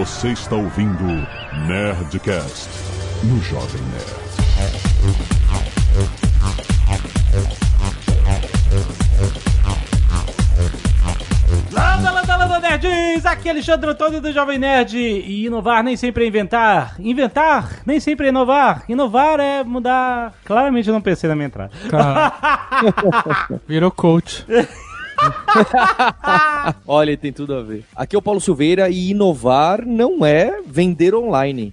Você está ouvindo Nerdcast no Jovem Nerd. Landa, landa, landa, nerds! Aqui é Alexandre Antônio do Jovem Nerd. E inovar nem sempre é inventar. Inventar nem sempre é inovar. Inovar é mudar. Claramente eu não pensei na minha entrada. Virou coach. Olha, tem tudo a ver. Aqui é o Paulo Silveira e inovar não é vender online.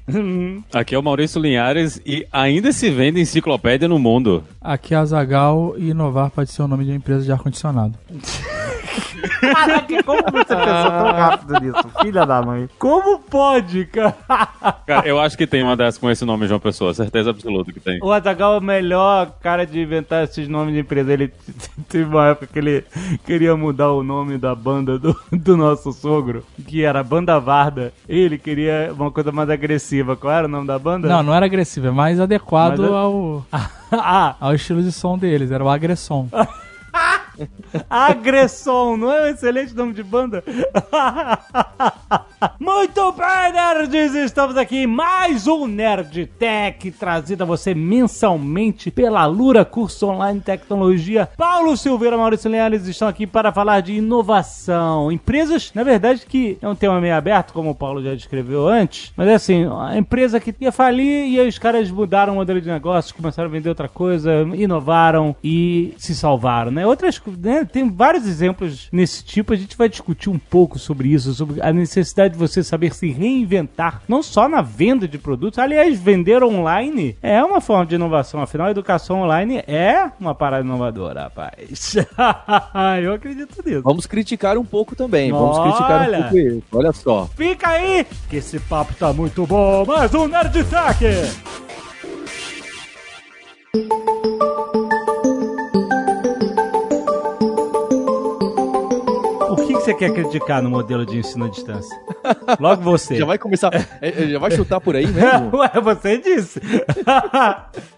Aqui é o Maurício Linhares e ainda se vende enciclopédia no mundo. Aqui é a Zagal e inovar pode ser o nome de uma empresa de ar-condicionado. Caraca, como você pensou tão rápido nisso? Filha da mãe. Como pode, cara? Cara, eu acho que tem uma dessas com esse nome, João Pessoa. Certeza absoluta que tem. O Azagal é o melhor cara de inventar esses nomes de empresa. Ele teve uma época que ele queria mudar o nome da banda do, do nosso sogro, que era Banda Varda. Ele queria uma coisa mais agressiva. Qual era o nome da banda? Não, não era agressivo, é mais adequado Mas é- ao, ah, ao estilo de som deles, era o agressom. Agressom, não é um excelente nome de banda? Muito bem, nerds! Estamos aqui em mais um Nerd Tech, trazido a você mensalmente pela Lura Curso Online Tecnologia. Paulo Silveira e Maurício Leales estão aqui para falar de inovação. Empresas, na verdade, que é um tema meio aberto, como o Paulo já descreveu antes, mas é assim, a empresa que ia falir e os caras mudaram o modelo de negócio, começaram a vender outra coisa, inovaram e se salvaram, né? Outras, né? Tem vários exemplos nesse tipo, a gente vai discutir um pouco sobre isso, sobre a necessidade de você saber se reinventar, não só na venda de produtos, aliás, vender online é uma forma de inovação, afinal, a educação online é uma parada inovadora, rapaz. Eu acredito nisso. Vamos criticar um pouco também. Vamos criticar um pouco isso. Olha só. Fica aí, que esse papo tá muito bom. Mais um Nerd Tech. O que você quer criticar no modelo de ensino à distância? Logo você. Já vai começar. é, é, Já vai chutar por aí mesmo? Ué, você disse.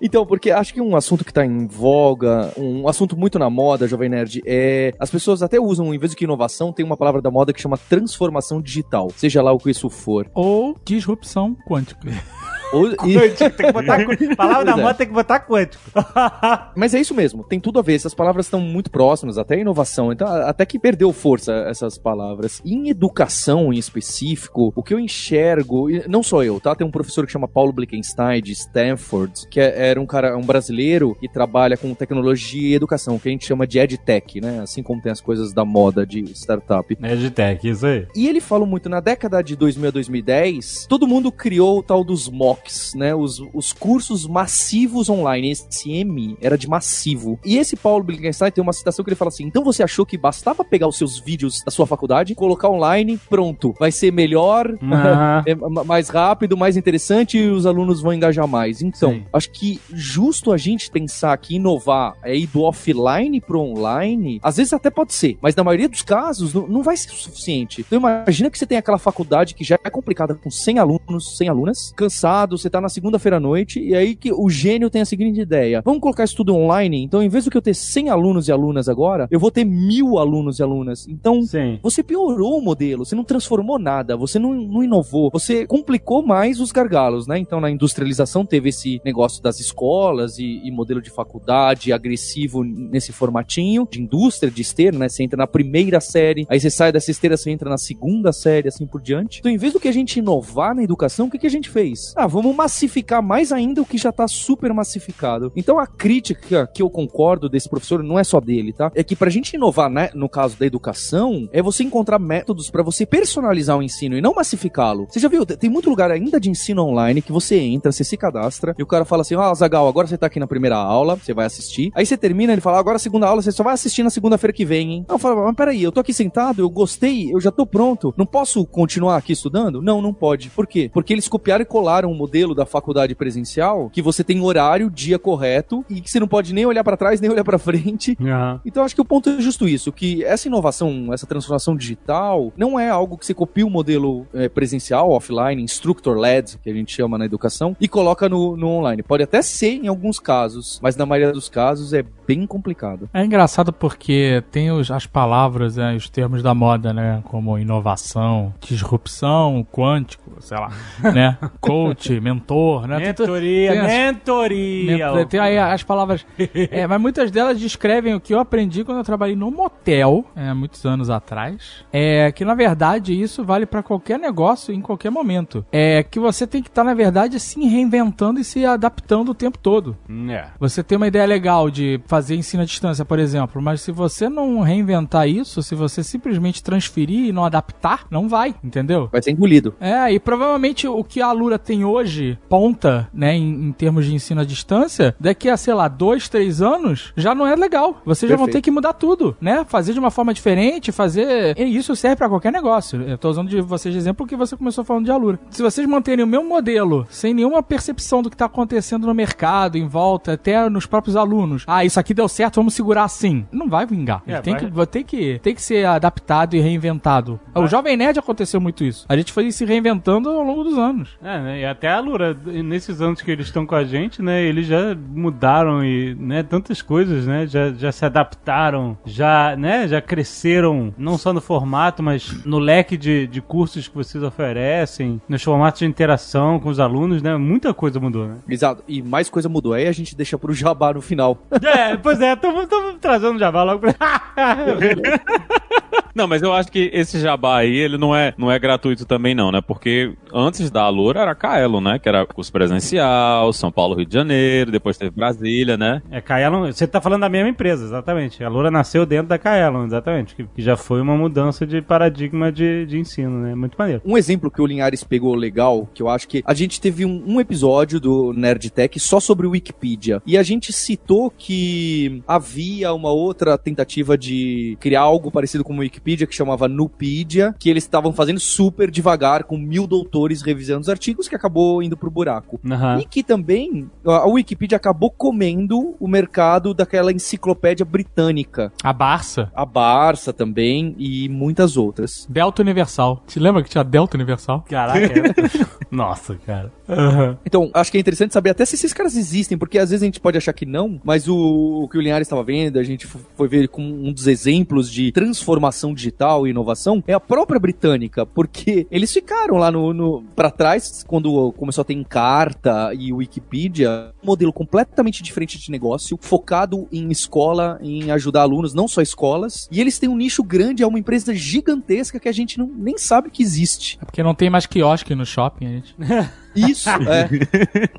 Então, porque acho que um assunto que tá em voga, um assunto muito na moda, Jovem Nerd, é. As pessoas até usam, em vez de que inovação, tem uma palavra da moda que chama transformação digital. Seja lá o que isso for. Ou disrupção quântica. Ou- Quântico, tem que botar qu- Palavra da é. moda tem que botar quântico. Mas é isso mesmo, tem tudo a ver. Essas palavras estão muito próximas, até a inovação. Então, até que perdeu força essas palavras. Em educação em específico, o que eu enxergo, não só eu, tá? Tem um professor que chama Paulo Blickenstein, de Stanford, que é- era um cara, um brasileiro que trabalha com tecnologia e educação, que a gente chama de EdTech, né? Assim como tem as coisas da moda de startup. Nerd Tech, isso aí. E ele fala muito, na década de 2000 a 2010, todo mundo criou o tal dos MOOCs, né? Os, os cursos massivos online. Esse M era de massivo. E esse Paulo Blickenstein tem uma citação que ele fala assim: então você achou que bastava pegar os seus vídeos da sua faculdade, colocar online, pronto, vai ser melhor, é ma- mais rápido, mais interessante e os alunos vão engajar mais. Então, Sim. acho que justo a gente pensar que inovar é ir do offline pro online, às vezes até pode ser, mas na maioria dos casos não, não vai ser o suficiente. Então imagina que você tem aquela faculdade que já é complicada com 100 alunos, 100 alunas, cansado, você tá na segunda-feira à noite e aí que o gênio tem a seguinte ideia: vamos colocar isso tudo online? Então, em vez do que eu ter 100 alunos e alunas agora, eu vou ter mil alunos e alunas. Então, Sim. você piorou o modelo, você não transformou nada, você não, não inovou, você complicou mais os gargalos, né? Então, na industrialização teve esse negócio das escolas e, e modelo de faculdade agressivo nesse formatinho de indústria, de esteira, né? Você entra na primeira série, aí você sai dessa esteira, você entra na segunda série, assim por diante. Então, em vez do que a gente inovar na educação, o que, que a gente fez? Ah, vamos massificar mais ainda o que já tá super massificado. Então, a crítica que eu concordo desse professor não é só dele, tá? É que pra gente inovar, né, no caso da educação, é você encontrar métodos pra você personalizar o ensino e não massificá-lo. Você já viu? Tem muito lugar ainda de ensino online que você entra, você se cadastra e o cara fala assim: Ah, Zagal, agora você tá aqui na primeira aula, você vai assistir. Aí você termina, ele fala: Agora a segunda aula você só vai assistir na segunda-feira que vem, hein? Eu falo: Mas peraí, eu tô aqui sentado, eu gostei, eu já tô pronto. Não posso continuar aqui estudando? Não, não pode. Por quê? Porque eles copiaram e colaram o modelo da faculdade presencial que você tem horário, dia correto e que você não pode nem olhar pra trás, nem olhar pra frente. Aham. Então acho que o ponto é justo isso, que essa inovação, essa transformação digital, não é algo que você copia o modelo eh, presencial, offline, instructor-led, que a gente chama na educação, e coloca no, no online. Pode até ser em alguns casos, mas na maioria dos casos é bem complicado. É engraçado porque tem os- as palavras, né, os termos da moda, né? Como inovação, disrupção, quântico, sei lá, né? Coach, mentor, né? Mentoria, tem as- mentoria. Men- Tem aí as palavras. é, mas muitas delas descrevem o que eu aprendi quando eu trabalhei num motel, é, muitos anos atrás. É que na verdade isso vale pra qualquer negócio em qualquer momento. É que você tem que estar, na verdade, se reinventando e se adaptando o tempo todo. É. Você tem uma ideia legal de fazer ensino à distância, por exemplo, mas se você não reinventar isso, se você simplesmente transferir e não adaptar, não vai, entendeu? Vai ser engolido. É, e provavelmente o que a Alura tem hoje, ponta, né, em, em termos de ensino à distância, daqui a, sei lá, dois, três anos, já não é legal. Vocês já vão ter que mudar tudo, né? Fazer de uma forma diferente, fazer. E isso serve pra qualquer negócio. Eu tô usando de vocês de exemplo porque você começou falando de Alura. Se vocês manterem o mesmo modelo, sem nenhuma percepção do que tá acontecendo no mercado, em volta, até nos próprios alunos, ah, isso aqui deu certo, vamos segurar assim. Não vai vingar. É, tem, vai- que, vai ter que, tem que ser adaptado e reinventado. O Jovem Nerd aconteceu muito isso. A gente foi se reinventando ao longo dos anos. É, né? E até a Lura, nesses anos que eles estão com a gente, né? Eles já mudaram e, né? Tantas coisas, né? Já, já se adaptaram, já, né? Já cresceram, não só no formato, mas no leque de, de cursos que vocês oferecem, nos formatos de interação com os alunos, né? Muita coisa mudou, né? Exato. E mais coisa mudou. Aí a gente deixa pro jabá no final. É, pois é, estamos trazendo o Java logo pra... Não, mas eu acho que esse jabá aí, ele não é, não é gratuito também não, né? Porque antes da Alura era Caelo, né? Que era curso presencial, São Paulo, Rio de Janeiro, depois teve Brasília, né? É, Kaelon, você tá falando da mesma empresa, exatamente. A Lura nasceu dentro da Kaelon, exatamente. Que, que já foi uma mudança de paradigma de, de ensino, né? Muito maneiro. Um exemplo que o Linhares pegou legal, que eu acho que a gente teve um, um episódio do Nerd Tech só sobre o Wikipedia. E a gente citou que havia uma outra tentativa de criar algo parecido com o Wikipedia, que chamava Nupedia, que eles estavam fazendo super devagar, com mil doutores revisando os artigos, que acabou indo pro buraco. Aham. E que também a Wikipedia acabou comendo o mercado daquela enciclopédia britânica. A Barça. A Barça também e muitas outras. Delta Universal. Te lembra que tinha Delta Universal? Caraca. é- Nossa, cara. Aham. Então, acho que é interessante saber até se esses caras existem, porque às vezes a gente pode achar que não, mas o, o que o Linhares estava vendo, a gente foi ver como um dos exemplos de transformação digital e inovação, é a própria britânica, porque eles ficaram lá no, no para trás, quando começou a ter Encarta e Wikipedia, um modelo completamente diferente de negócio, focado em escola, em ajudar alunos, não só escolas, e eles têm um nicho grande, é uma empresa gigantesca que a gente não, nem sabe que existe. É porque não tem mais quiosque no shopping, a gente. Isso, é.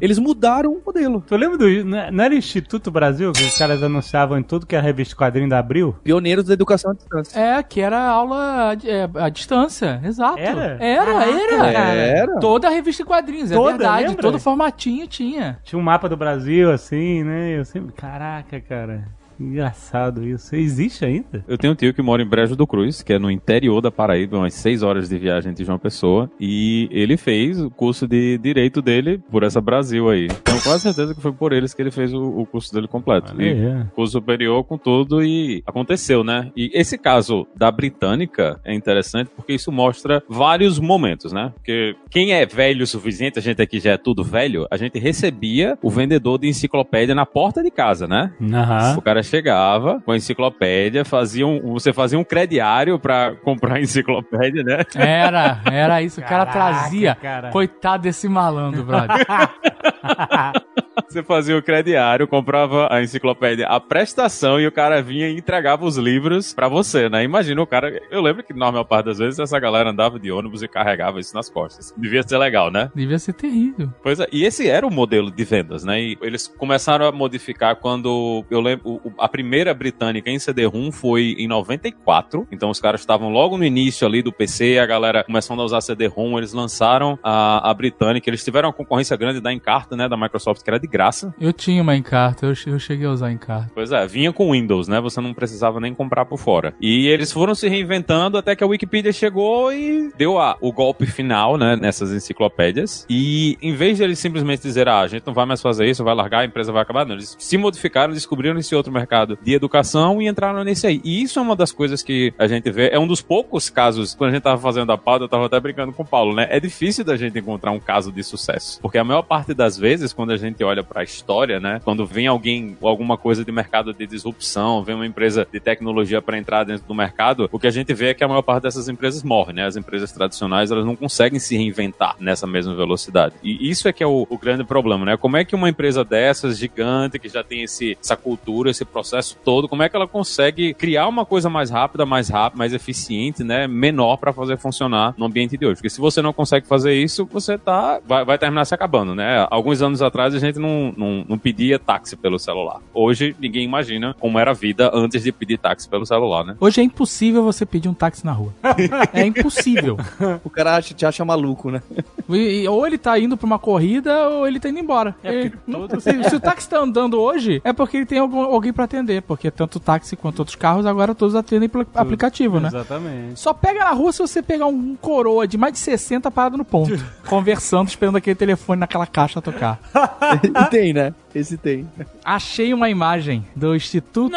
Eles mudaram o modelo. Tu lembra do. Não não era Instituto Brasil que os caras anunciavam em tudo que é revista quadrinho da Abril? Pioneiros da educação à distância. É, que era aula é, à distância, exato. Era? Era, era. Era. Toda a revista quadrinhos, é Toda, verdade. lembra? Todo formatinho tinha. Tinha um mapa do Brasil, assim, né? Eu sempre. Caraca, cara. Engraçado isso. Existe ainda? Eu tenho um tio que mora em Brejo do Cruz, que é no interior da Paraíba, umas seis horas de viagem de João Pessoa, e ele fez o curso de Direito dele por essa Brasil aí. Tenho quase certeza que foi por eles que ele fez o, o curso dele completo. E é. curso superior com tudo e aconteceu, né? E esse caso da britânica é interessante porque isso mostra vários momentos, né? Porque quem é velho o suficiente, a gente aqui já é tudo velho, a gente recebia o vendedor de enciclopédia na porta de casa, né? Aham. O cara chegava com a enciclopédia, fazia um, você fazia um crediário pra comprar a enciclopédia, né? Era, era isso. O cara Caraca, trazia. cara. Coitado desse malandro, brother. Você fazia o crediário, comprava a enciclopédia a prestação e o cara vinha e entregava os livros pra você, né? Imagina o cara. Eu lembro que na maior parte das vezes essa galera andava de ônibus e carregava isso nas costas. Devia ser legal, né? Devia ser terrível. Pois é, e esse era o modelo de vendas, né? E eles começaram a modificar quando eu lembro, a primeira britânica em CD-ROM foi em 94. Então os caras estavam logo no início ali do PC, a galera começando a usar CD-ROM, eles lançaram a, a britânica. Eles tiveram uma concorrência grande da Encarta, né? Da Microsoft, que era de graça. Eu tinha uma Encarta, eu, che- eu cheguei a usar Encarta. Pois é, vinha com Windows, né? Você não precisava nem comprar por fora. E eles foram se reinventando até que a Wikipedia chegou e deu a, o golpe final, né? Nessas enciclopédias. E em vez de eles simplesmente dizer, ah, a gente não vai mais fazer isso, vai largar, a empresa vai acabar, não. Eles se modificaram, descobriram esse outro mercado de educação e entraram nesse aí. E isso é uma das coisas que a gente vê, é um dos poucos casos, quando a gente tava fazendo a pauta, eu tava até brincando com o Paulo, né? É difícil da gente encontrar um caso de sucesso. Porque a maior parte das vezes, quando a gente olha olha para a história, né? Quando vem alguém, alguma coisa de mercado de disrupção, vem uma empresa de tecnologia para entrar dentro do mercado, o que a gente vê é que a maior parte dessas empresas morre, né? As empresas tradicionais, elas não conseguem se reinventar nessa mesma velocidade. E isso é que é o, o grande problema, né? Como é que uma empresa dessas, gigante, que já tem esse, essa cultura, esse processo todo, como é que ela consegue criar uma coisa mais rápida, mais rápida, mais eficiente, né? Menor para fazer funcionar no ambiente de hoje. Porque se você não consegue fazer isso, você tá, vai, vai terminar se acabando, né? Alguns anos atrás a gente não, não, não pedia táxi pelo celular. Hoje ninguém imagina como era a vida antes de pedir táxi pelo celular, né? Hoje é impossível você pedir um táxi na rua. é impossível. O cara acha- te acha maluco, né? E- e- ou ele tá indo pra uma corrida ou ele tá indo embora. É, E todo- se, se o táxi tá andando hoje, é porque ele tem algum- alguém pra atender. Porque tanto o táxi quanto outros carros agora todos atendem pelo aplicativo, né? Exatamente. Só pega na rua se você pegar um coroa de mais de 60 parado no ponto. conversando, esperando aquele telefone naquela caixa tocar. E tem, né? Esse tem. Achei uma imagem do Instituto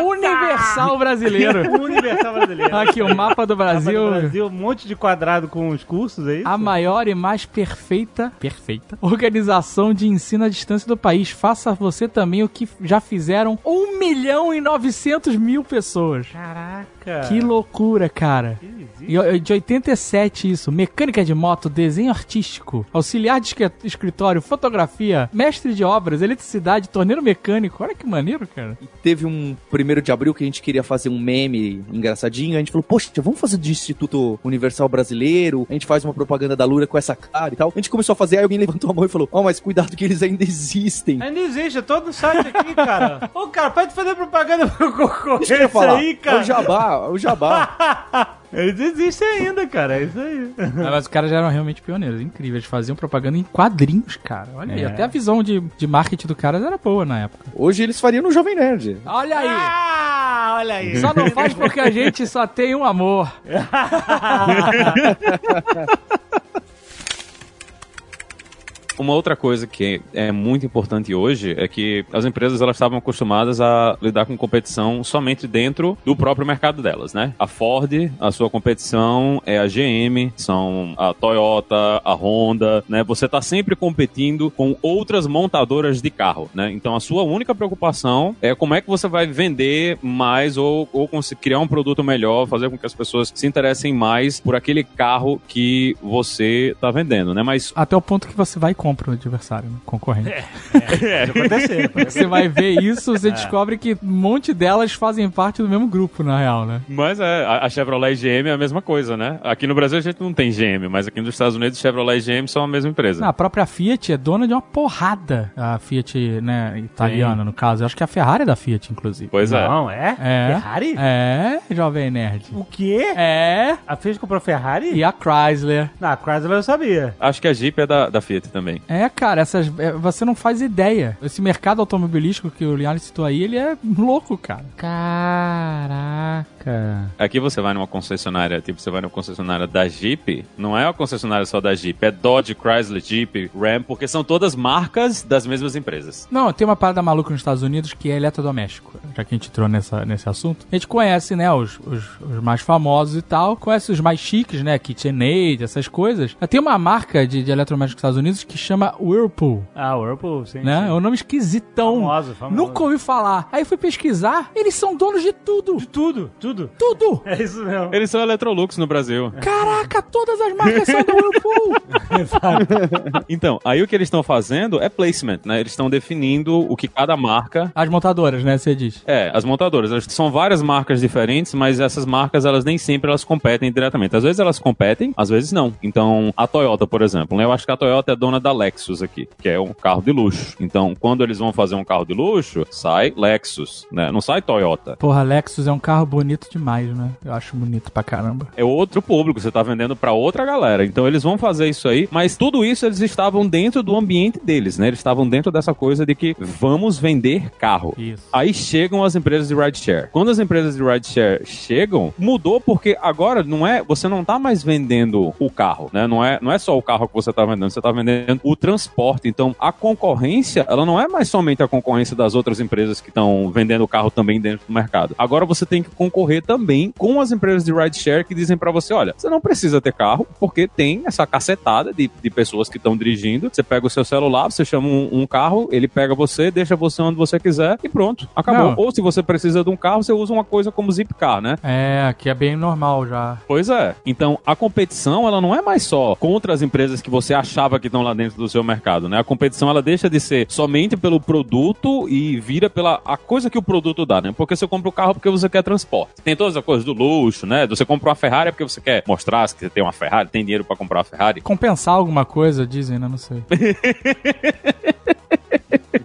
Universal Brasileiro. Universal brasileiro. Aqui, o mapa do Brasil. Brasil. Brasil, um monte de quadrado com os cursos, é isso? A maior e mais perfeita, perfeita organização de ensino à distância do país. Faça você também o que já fizeram 1 milhão e 900 mil pessoas. Caraca. Que loucura, cara. Que. E, De 87 isso, mecânica de moto, desenho artístico, auxiliar de escri- escritório, fotografia, mestre de obras, eletricidade, torneiro mecânico. Olha que maneiro, cara. Teve um primeiro de abril que a gente queria fazer um meme engraçadinho. A gente falou, poxa, vamos fazer de Instituto Universal Brasileiro. A gente faz uma propaganda da Lura com essa cara e tal. A gente começou a fazer, aí alguém levantou a mão e falou, ó, mas cuidado que eles ainda existem. Ainda existe, é todo site aqui, cara. Ô, cara, para de fazer propaganda pro concorrência aí, É cara. o jabá, o jabá. Eles existem ainda, cara, é isso aí. Ah, Mas os caras já eram realmente pioneiros, incrível. Eles faziam propaganda em quadrinhos, cara. Olha aí, É. até a visão de, de marketing do caras era boa na época. Hoje eles fariam no Jovem Nerd. Olha aí! Ah, olha aí. Só não faz porque a gente só tem um amor. Uma outra coisa que é muito importante hoje é que as empresas elas estavam acostumadas a lidar com competição somente dentro do próprio mercado delas, né? A Ford, a sua competição é a GM, são a Toyota, a Honda, né? Você está sempre competindo com outras montadoras de carro, né? Então a sua única preocupação é como é que você vai vender mais ou, ou criar um produto melhor, fazer com que as pessoas se interessem mais por aquele carro que você está vendendo, né? Mas Até o ponto que você vai compra no adversário, né? concorrente. Pode acontecer. pode Você vai ver isso, você descobre que um monte delas fazem parte do mesmo grupo, na real, né? Mas é, a a Chevrolet e GM é a mesma coisa, né? Aqui no Brasil a gente não tem GM, mas aqui nos Estados Unidos Chevrolet e GM são a mesma empresa. A própria Fiat é dona de uma porrada. A Fiat, né, italiana, no caso. Eu acho que a Ferrari é da Fiat, inclusive. Pois é. Não, é? É. Ferrari? É, jovem nerd. O quê? É. A Fiat comprou Ferrari? E a Chrysler. Na a Chrysler eu sabia. Acho que a Jeep é da, da Fiat também. É, cara, essas. é, você não faz ideia. Esse mercado automobilístico que o Liane citou aí, ele é louco, cara. Caraca. Aqui você vai numa concessionária, tipo, você vai numa concessionária da Jeep, não é uma concessionária só da Jeep, é Dodge, Chrysler, Jeep, Ram, porque são todas marcas das mesmas empresas. Não, tem uma parada maluca nos Estados Unidos que é eletrodoméstico. Já que a gente entrou nessa, nesse assunto. A gente conhece, né, os, os, os mais famosos e tal. Conhece os mais chiques, né, KitchenAid, essas coisas. Tem uma marca de, de eletrodoméstico nos Estados Unidos que chama Whirlpool. Ah, Whirlpool, sim. Né? É um nome esquisitão. Famoso, famoso. Nunca ouvi falar. Aí fui pesquisar, eles são donos de tudo. De tudo, tudo. Tudo! É isso mesmo. Eles são Electrolux no Brasil. Caraca, todas as marcas são da Whirlpool! Então, aí o que eles estão fazendo é placement, né? Eles estão definindo o que cada marca As montadoras, né, você diz. É, as montadoras. Elas são várias marcas diferentes, mas essas marcas, elas nem sempre elas competem diretamente. Às vezes elas competem, às vezes não. Então, a Toyota, por exemplo, né? Eu acho que a Toyota é dona da Lexus aqui, que é um carro de luxo. Então, quando eles vão fazer um carro de luxo, sai Lexus, né? Não sai Toyota. Porra, Lexus é um carro bonito demais, né? Eu acho bonito pra caramba. É outro público, você tá vendendo pra outra galera. Então eles vão fazer isso aí, mas tudo isso eles estavam dentro do ambiente deles, né? Eles estavam dentro dessa coisa de que vamos vender carro. Isso. Aí chegam as empresas de rideshare. Quando as empresas de rideshare chegam, mudou porque agora não é, você não tá mais vendendo o carro, né? Não é, não é só o carro que você tá vendendo, você tá vendendo o transporte. Então, a concorrência, ela não é mais somente a concorrência das outras empresas que estão vendendo o carro também dentro do mercado. Agora você tem que concorrer também com as empresas de rideshare que dizem para você, olha, você não precisa ter carro, porque tem essa cacetada de, de pessoas que estão dirigindo. Você pega o seu celular, você chama um, um carro, ele pega você, deixa você onde você quiser e pronto, acabou. Não. Ou se você precisa de um carro, você usa uma coisa como Zipcar, né? É, que é bem normal já. Pois é. Então, a competição, ela não é mais só contra as empresas que você achava que estão lá dentro do seu mercado, né? A competição, ela deixa de ser somente pelo produto e vira pela a coisa que o produto dá, né? Porque você compra o carro porque você quer transporte. Tem todas as coisas do luxo, né? Você compra uma Ferrari porque você quer mostrar que você tem uma Ferrari, tem dinheiro pra comprar uma Ferrari. Compensar alguma coisa, dizem, né? Não sei.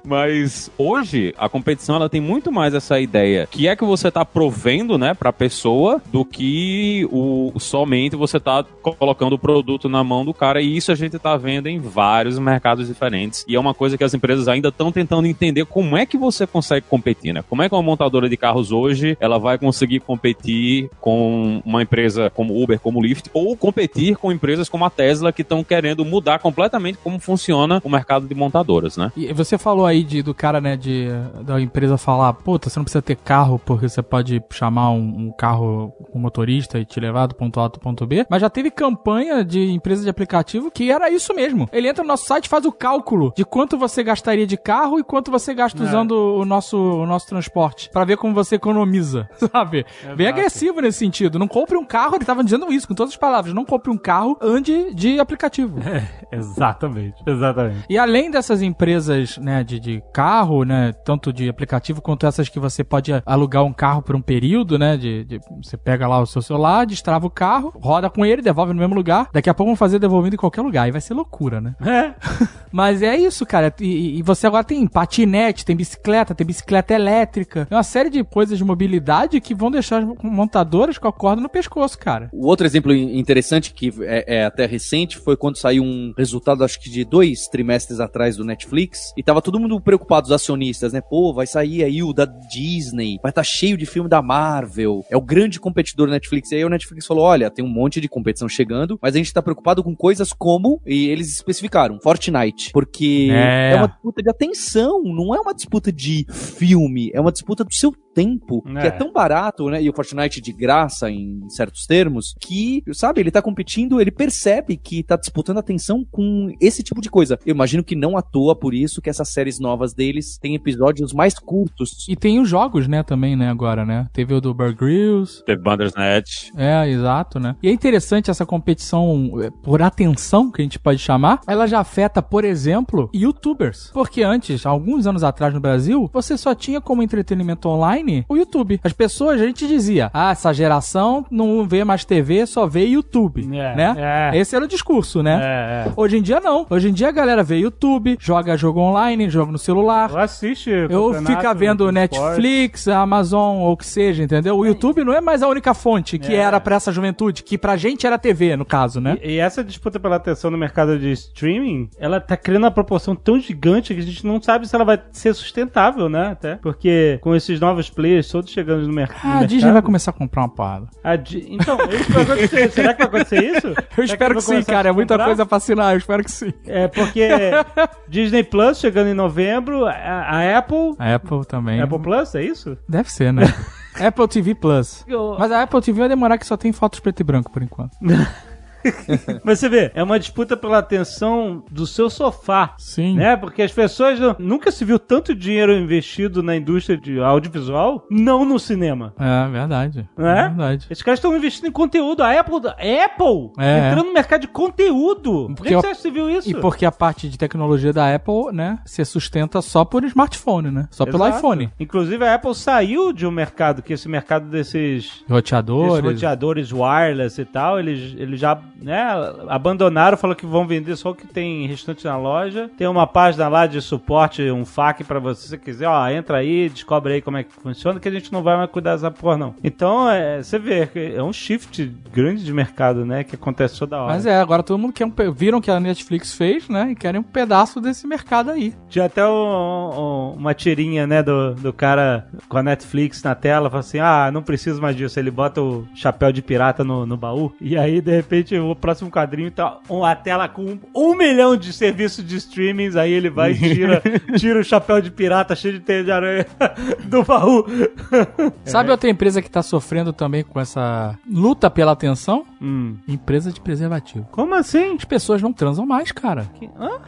Mas hoje a competição ela tem muito mais essa ideia que é que você tá provendo, né, pra pessoa do que o somente você tá colocando o produto na mão do cara e isso a gente tá vendo em vários mercados diferentes. E é uma coisa que as empresas ainda estão tentando entender como é que você consegue competir, né? Como é que uma montadora de carros hoje ela vai conseguir competir com uma empresa como Uber, como Lyft ou competir com empresas como a Tesla que estão querendo mudar completamente como funciona o mercado de montadoras, né? E você falou aí de, do cara, né, de, da empresa falar, puta, você não precisa ter carro porque você pode chamar um, um carro com motorista e te levar do ponto A ao ponto B. Mas já teve campanha de empresa de aplicativo que era isso mesmo. Ele entra no nosso site e faz o cálculo de quanto você gastaria de carro e quanto você gasta usando o nosso, o nosso transporte. Pra ver como você economiza, sabe? Bem agressivo nesse sentido. Não compre um carro, ele tava dizendo isso com todas as palavras. Não compre um carro, ande de aplicativo. Exatamente, exatamente. E além dessas empresas, né, de, de carro, né, tanto de aplicativo quanto essas que você pode alugar um carro por um período, né, de, de- você pega lá o seu celular, destrava o carro, roda com ele, devolve no mesmo lugar. Daqui a pouco vão fazer devolvendo em qualquer lugar. Aí vai ser loucura, né? É. Mas é isso, cara. E, e você agora tem patinete, tem bicicleta, tem bicicleta elétrica. Tem uma série de coisas de mobilidade que vão deixar as montadoras com a corda no pescoço, cara. O outro exemplo interessante, que é, é até recente, foi quando saiu um resultado, acho que de dois trimestres atrás do Netflix, e tava todo mundo preocupado, os acionistas, né? Pô, vai sair aí o da Disney, vai estar cheio de filme da Marvel, é o grande competidor do Netflix. E aí o Netflix falou: olha, tem um monte de competição chegando, mas a gente tá preocupado com coisas como, e eles especificaram, Fortnite. Porque É. é uma disputa de atenção, não é uma disputa de filme, é uma disputa do seu tempo, que É. é tão barato, né? E o Fortnite de graça em certos termos, que, sabe, ele tá competindo, ele percebe que tá disputando atenção com esse tipo de coisa. Eu imagino que não à toa por isso que essas séries novas deles têm episódios mais curtos. E tem os jogos, né, também, né, agora, né? Teve o do Bear Grylls. Teve Bandersnatch. É, exato, né? E é interessante essa competição é, por atenção, que a gente pode chamar. Ela já afeta, por exemplo, youtubers. Porque antes, alguns anos atrás no Brasil, você só tinha como entretenimento online o YouTube. As pessoas, a gente dizia, ah, essa geração não vê mais TV, só vê YouTube, É, né? é. Esse era o discurso, né? É, é. Hoje em dia não. Hoje em dia a galera vê YouTube, joga jogo online, joga no celular. Eu assiste. Eu fico vendo Netflix, Amazon ou o que seja, entendeu? O YouTube não é mais a única fonte que É. era pra essa juventude, que pra gente era TV, no caso, né? E, e essa disputa pela atenção no mercado de streaming, ela tá criando uma proporção tão gigante que a gente não sabe se ela vai ser sustentável, né? Até. Porque com esses novos players todos chegando no, mer no Ah, mercado. a Disney vai começar a comprar uma parada. Di- Então, isso vai acontecer. Será que vai acontecer isso? Será Eu espero vai que sim, cara. É muita coisa pra assinar, eu espero que sim. É porque Disney Plus chegando em novembro, a, a Apple. A Apple também. Apple Plus, é isso? Deve ser, né? Apple TV Plus. Mas a Apple TV vai demorar que só tem fotos preto e branco por enquanto. Mas você vê, é uma disputa pela atenção do seu sofá. Sim. Né? Porque as pessoas não- nunca se viu tanto dinheiro investido na indústria de audiovisual, não no cinema. É verdade. Não é? verdade. Esses caras estão investindo em conteúdo. A Apple, a Apple É. entrando no mercado de conteúdo. Por que, Porque você acha que você viu isso? E porque a parte de tecnologia da Apple, né, se sustenta só por smartphone, né? Só pelo Exato. iPhone. Inclusive a Apple saiu de um mercado, que esse mercado desses esses Roteadores. roteadores wireless e tal, eles, eles já né, abandonaram, falaram que vão vender só o que tem restante na loja. Tem uma página lá de suporte, um FAQ pra você, se quiser, ó, entra aí, descobre aí como é que funciona, que a gente não vai mais cuidar dessa porra, não. Então, é, você vê, é um shift grande de mercado, né, que acontece toda hora. Mas é, agora todo mundo quer um, viram que a Netflix fez, né? E querem um pedaço desse mercado aí. Tinha até um- um- uma tirinha, né, do, do cara com a Netflix na tela, fala assim, ah, não preciso mais disso. Ele bota o chapéu de pirata no, no baú, e aí, de repente, o no próximo quadrinho tá uma tela com um milhão de serviços de streamings, aí ele vai e tira, tira o chapéu de pirata cheio de teia de aranha do baú. Sabe outra empresa que tá sofrendo também com essa luta pela atenção? Hum. Empresa de preservativo. Como assim? As pessoas não transam mais, cara. Que- Hã?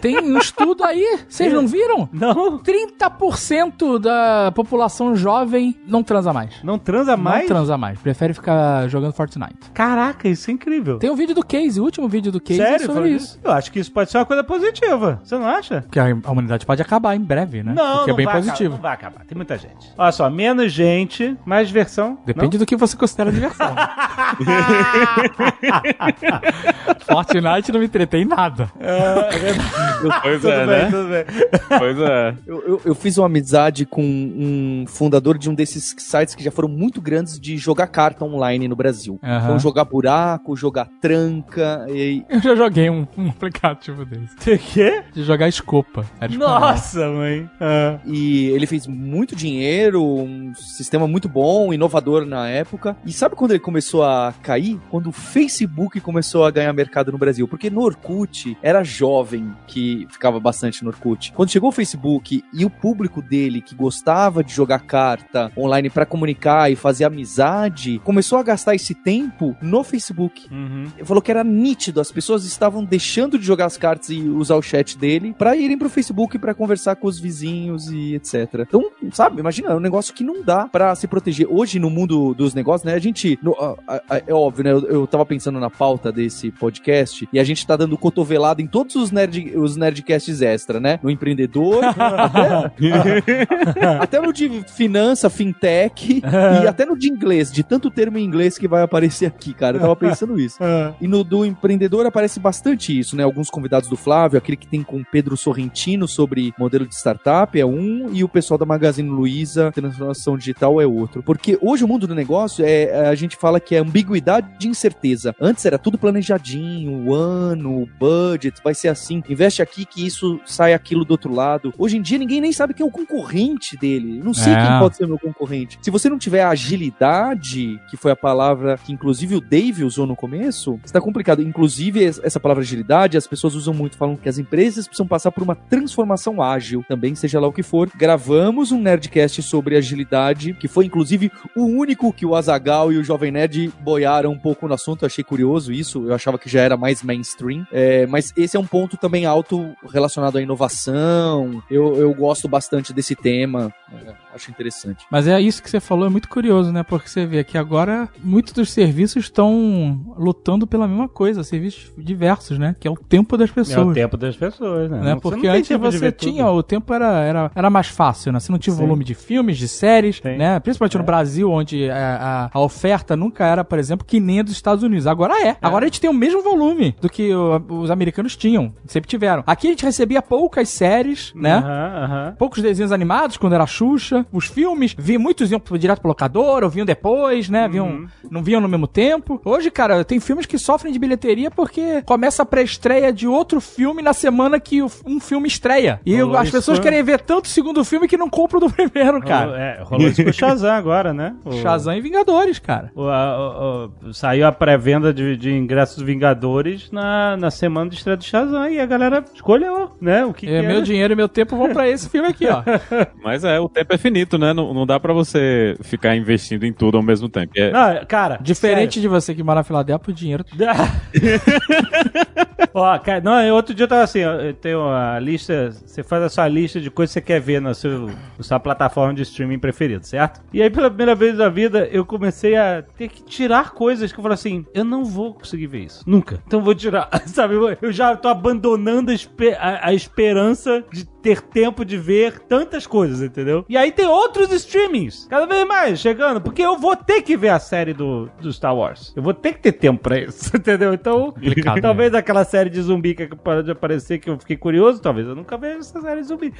Tem um estudo aí, vocês não viram? Não, 30% da população jovem não transa mais. não transa mais? Não transa mais. Prefere ficar jogando Fortnite. Caraca, isso é incrível. Tem um vídeo do Case, o último vídeo do Case é Sério? sobre Falando isso. disso? Eu acho que isso pode ser uma coisa positiva. Você não acha? Porque a humanidade pode acabar em breve, né? Não, Porque é não bem vai positivo. Acabar, não vai acabar. Tem muita gente. Olha só, menos gente, mais diversão. Depende do que você considera diversão. Fortnite não me entretém em nada. Pois Não? é, Tudo bem, né? tudo bem. Pois é. Eu, eu- eu fiz uma amizade com um fundador de um desses sites que já foram muito grandes de jogar carta online no Brasil. Aham. Então, jogar buraco, jogar tranca. E... Eu já joguei um, um aplicativo desse. O quê? De jogar escopa. Era. Nossa, mãe. Ah. e ele fez muito dinheiro, um sistema muito bom, inovador na época. E sabe quando ele começou a cair? Quando o Facebook começou a ganhar mercado no Brasil. Porque no Orkut era jovem que ficava bastante no Orkut. Quando chegou o Facebook e o público dele que gostava de jogar carta online pra comunicar e fazer amizade, começou a gastar esse tempo no Facebook. Uhum. Ele falou que era nítido, as pessoas estavam deixando de jogar as cartas e usar o chat dele pra irem pro Facebook pra conversar com os vizinhos e etc. Então, sabe, imagina, é um negócio que não dá pra se proteger. Hoje, no mundo dos negócios, né, a gente, no- a- a- a- é óbvio, né, eu, eu tava pensando na pauta desse podcast e a gente tá dando cotovelada em todos os, nerd, os nerdcasts extra, né? No empreendedor, até, até no de finança, fintech e até no de inglês, de tanto termo em inglês que vai aparecer aqui, cara. Eu tava pensando isso. Ah. E no do empreendedor aparece bastante isso, né? Alguns convidados do Flávio, aquele que tem com o Pedro Sorrentino sobre modelo de startup é um, e o pessoal da Magazine Luiza, transformação digital é outro. Porque hoje o mundo do negócio é a gente fala que é ambiguidade de incerteza. Antes era tudo planejadinho, o ano, o budget, vai ser assim, investe aqui que isso sai aquilo do outro lado. Hoje em dia ninguém nem sabe quem é o concorrente dele. Não sei É. quem pode ser meu concorrente. Se você não tiver agilidade, que foi a palavra que inclusive o Dave usou no começo, está complicado. Inclusive, es- essa palavra agilidade, as pessoas usam muito, falam que as empresas precisam passar por uma transformação ágil, também, seja lá o que for. Gravamos um Nerdcast sobre agilidade, que foi inclusive o único que o Azagal e o Jovem Nerd boiaram um pouco no assunto. Eu achei curioso isso, eu achava que já era mais mainstream. É, mas esse é um ponto também alto relacionado à inovação. Eu, eu gosto bastante desse tema, é, acho interessante. Mas é isso que você falou, é muito curioso, né? Porque você vê que agora muitos dos serviços estão lutando pela mesma coisa, serviços diversos, né? Que é o tempo das É o pessoas. tempo das pessoas, né? né? Porque antes você ver tudo. tinha, o tempo era, era, era mais fácil, né? Você não tinha Sim. volume de filmes, de séries, Sim. né? Principalmente no É. Brasil, onde a, a- a oferta nunca era, por exemplo, que nem a dos Estados Unidos. Agora é. Agora a gente tem o mesmo volume do que o- os americanos tinham, sempre tiveram. Aqui a gente recebia poucas séries, né? Aham, aham. poucos desenhos animados quando era Xuxa, os filmes, vi muitos iam direto pro locador, ou vinham depois, né? Viam, Uhum. não vinham no mesmo tempo. Hoje, cara, tem filmes que sofrem de bilheteria porque começa a pré-estreia de outro filme na semana que um filme estreia. E Rolou as isso, pessoas né? querem ver tanto o segundo filme que não compram do primeiro, Rolou, cara. é, rolou isso com o Shazam agora, né? O- Shazam e Vingadores, cara. o- a- o- o- saiu a pré-venda de, de ingressos dos Vingadores na, na semana de estreia do Shazam e a galera escolheu, né? O que, que É, meu era. dinheiro e meu tempo vão pra esse filme aqui, ó. Mas é, o tempo é finito, né? Não, não dá pra você ficar investindo em tudo ao mesmo tempo. É, Não, cara, Diferente de você que mora na Filadélfia, o dinheiro Ó, não, outro dia eu tava assim, eu tenho a lista, você faz a sua lista de coisas que você quer ver na, seu, na sua plataforma de streaming preferida, certo? E aí, pela primeira vez na vida, eu comecei a ter que tirar coisas que eu falei assim, eu não vou conseguir ver isso, nunca. Então vou tirar, sabe? Eu- já tô abandonando a, espe- a- a esperança de ter tempo de ver tantas coisas, entendeu? E aí tem outros streamings, cada vez mais, chegando, porque eu vou ter que ver a série do, do Star Wars. Eu vou ter que ter tempo pra isso, entendeu? Então, né? talvez aquela série de zumbi que parou de aparecer, que eu fiquei curioso, talvez eu nunca veja essa série de zumbi.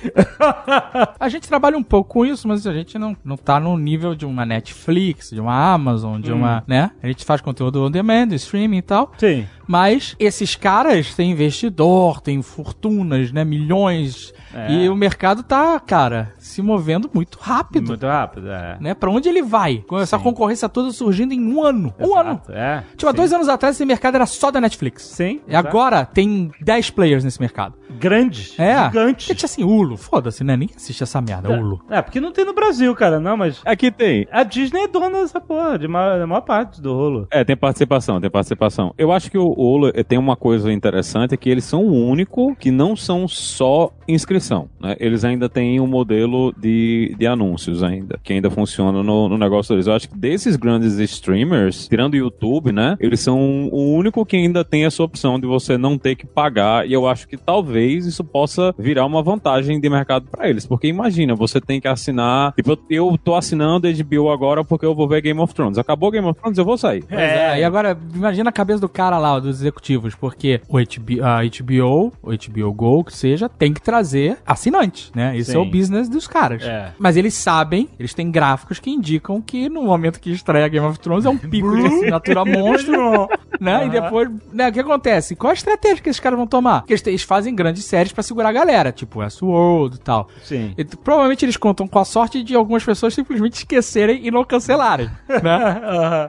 A gente trabalha um pouco com isso, mas a gente não, não tá no nível de uma Netflix, de uma Amazon, de uma, né? A gente faz conteúdo on demand, streaming e tal. Sim. Mas esses caras têm investidor, têm fortunas, né? Milhões. É. E o mercado tá, cara, se movendo muito rápido. Muito rápido, é. Né? Pra onde ele vai? Com essa Sim. concorrência toda surgindo em um ano. Um ano. Exato, É. Tipo, há dois anos atrás esse mercado era só da Netflix. Sim. E agora tem 10 players nesse mercado. Grandes. É. Tinha assim, Hulu. Foda-se, né? Ninguém assiste essa merda, Hulu. É, porque não tem no Brasil, cara, não, mas. Aqui tem. A Disney é dona dessa porra, de maior, da maior parte do rolo. É, tem participação, tem participação. Eu acho que o Hulu eh, tem uma coisa interessante, é que eles são o único que não são só inscrição, né? Eles ainda têm um modelo de, de anúncios ainda, que ainda funciona no, no negócio deles. Eu acho que desses grandes streamers, tirando o YouTube, né? Eles são o único que ainda tem essa opção de você não ter que pagar, e eu acho que talvez isso possa virar uma vantagem de mercado pra eles, porque imagina, você tem que assinar, tipo, eu, tô assinando HBO agora porque eu vou ver Game of Thrones. Acabou Game of Thrones, eu vou sair. Pois é, e agora, imagina a cabeça do cara lá, dos executivos, porque o HBO, a HBO, o HBO Go, que seja, tem que trazer assinante, né? Esse Sim. é o business dos caras. É. Mas eles sabem, eles têm gráficos que indicam que no momento que estreia Game of Thrones é um pico de assinatura monstro, né? E depois, né, o que acontece? Qual a estratégia que esses caras vão tomar? Porque eles, eles fazem grandes séries pra segurar a galera, tipo Westworld e tal. Sim. E, provavelmente eles contam com a sorte de algumas pessoas simplesmente esquecerem e não cancelarem, né?